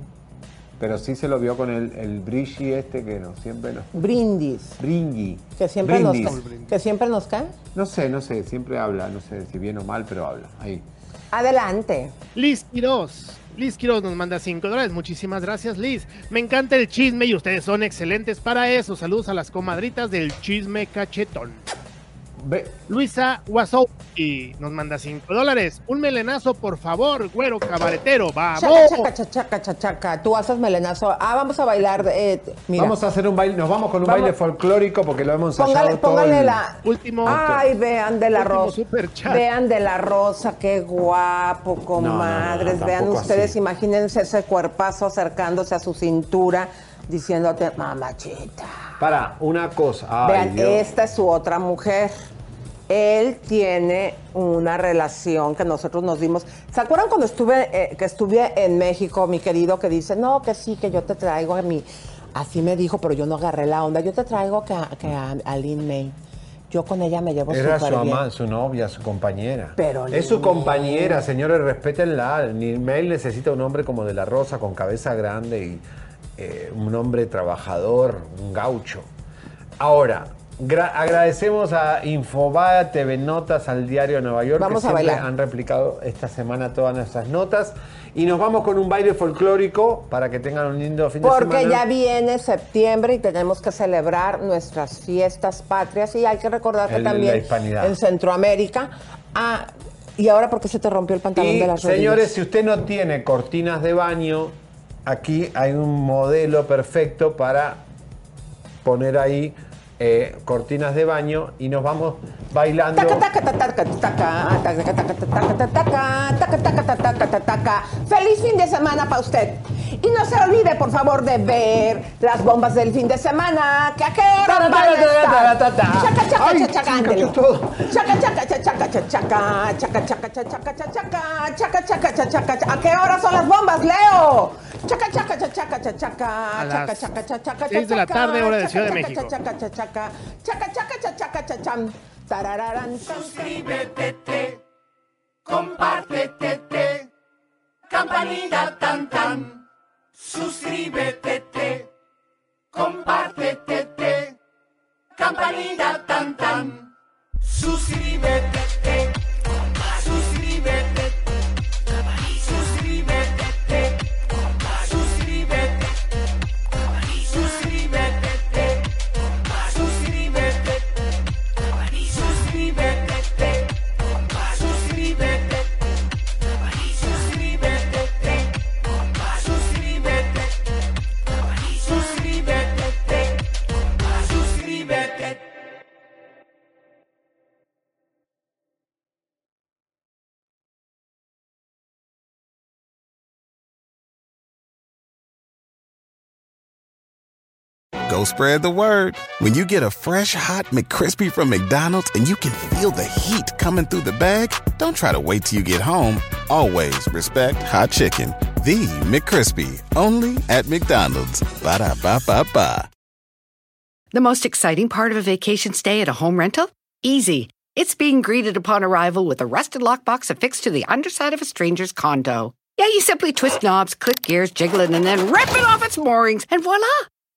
Pero sí se lo vio con el, el Brigi este que no siempre nos. Brindis. Bringi. Que siempre, nos, Brindis. cae- que siempre nos cae. No sé, no sé, siempre habla, no sé si bien o mal, pero habla. Ahí. Adelante. Liz Quiroz. Liz Quiroz nos manda 5 dólares. Muchísimas gracias, Liz. Me encanta el chisme y ustedes son excelentes para eso. Saludos a las comadritas del chisme cachetón. Luisa Wazowski nos manda 5 dólares. Un melenazo, por favor, güero cabaretero. ¡Vamos! Chaca, chaca, chaca, chaca, chaca, chaca. Tú haces melenazo. Ah, vamos a bailar. eh, mira. Vamos a hacer un baile, nos vamos con un Vamos. baile folclórico porque lo hemos ensayado Póngale, todo póngale el- la. Último. Ay, vean de la rosa. Vean de la rosa, qué guapo, comadres. no, vean ustedes, así. imagínense ese cuerpazo acercándose a su cintura, diciéndote, mamachita. Para, una cosa. Ay, vean, Dios. esta es su otra mujer. Él tiene una relación que nosotros nos dimos. ¿Se acuerdan cuando estuve, eh, que estuve en México, mi querido, que dice, no, que sí, que yo te traigo a mi... Así me dijo, pero yo no agarré la onda. Yo te traigo que a, que a, a Lin May. Yo con ella me llevo Era su bien. ama, su novia, su compañera. Pero es su Lin compañera, señores, respétenla. Mail necesita un hombre como de la Rosa, con cabeza grande y eh, un hombre trabajador, un gaucho. Ahora, gra- agradecemos a Infobae, TV Notas, al Diario de Nueva York, Vamos que a siempre bailar. han replicado esta semana todas nuestras notas. Y nos vamos con un baile folclórico para que tengan un lindo fin de Porque semana. ya viene septiembre y tenemos que celebrar nuestras fiestas patrias y hay que recordar que El- también en Centroamérica. Ah, y ahora porque se te rompió el pantalón Y, de las rodillas. señores, si usted no tiene cortinas de baño, aquí hay un modelo perfecto para poner ahí eh, cortinas de baño y nos vamos bailando. Feliz fin de semana para usted. Y no se olvide, por favor, de ver las bombas del fin de semana. ¿Que a qué hora van a estar? Chaca, chaca, chaca, chaca. Chaca, chaca, chaca, chaca, chaca, chaca, chaca, chaca, chaca, chaca, chaca, chaca, chaca, chaca. ¿A qué hora son las bombas, Leo? Chaca, chaca, chaca, chaca, chaca, chaca, A chaca, las chaca, chaca, chaca, seis de la chaca, tarde, hora de chaca, Ciudad de chaca, México. chaca, chaca, chaca, chaca, chaca, chaca, chaca, chaca, chaca, chaca, chachaca, chacham, tarararán. Suscríbete, te, compártete, te, campanita tan tan. Suscríbete, te, compártete, te, campanita tan tan. Suscríbete, te. Spread the word. When you get a fresh hot McCrispy from McDonald's and you can feel the heat coming through the bag, don't try to wait till you get home. Always respect hot chicken. The McCrispy, only at McDonald's. Ba da ba ba ba. The most exciting part of a vacation stay at a home rental? Easy. It's being greeted upon arrival with a rusted lockbox affixed to the underside of a stranger's condo. Yeah, you simply twist knobs, click gears, jiggle it, and then rip it off its moorings, and voila!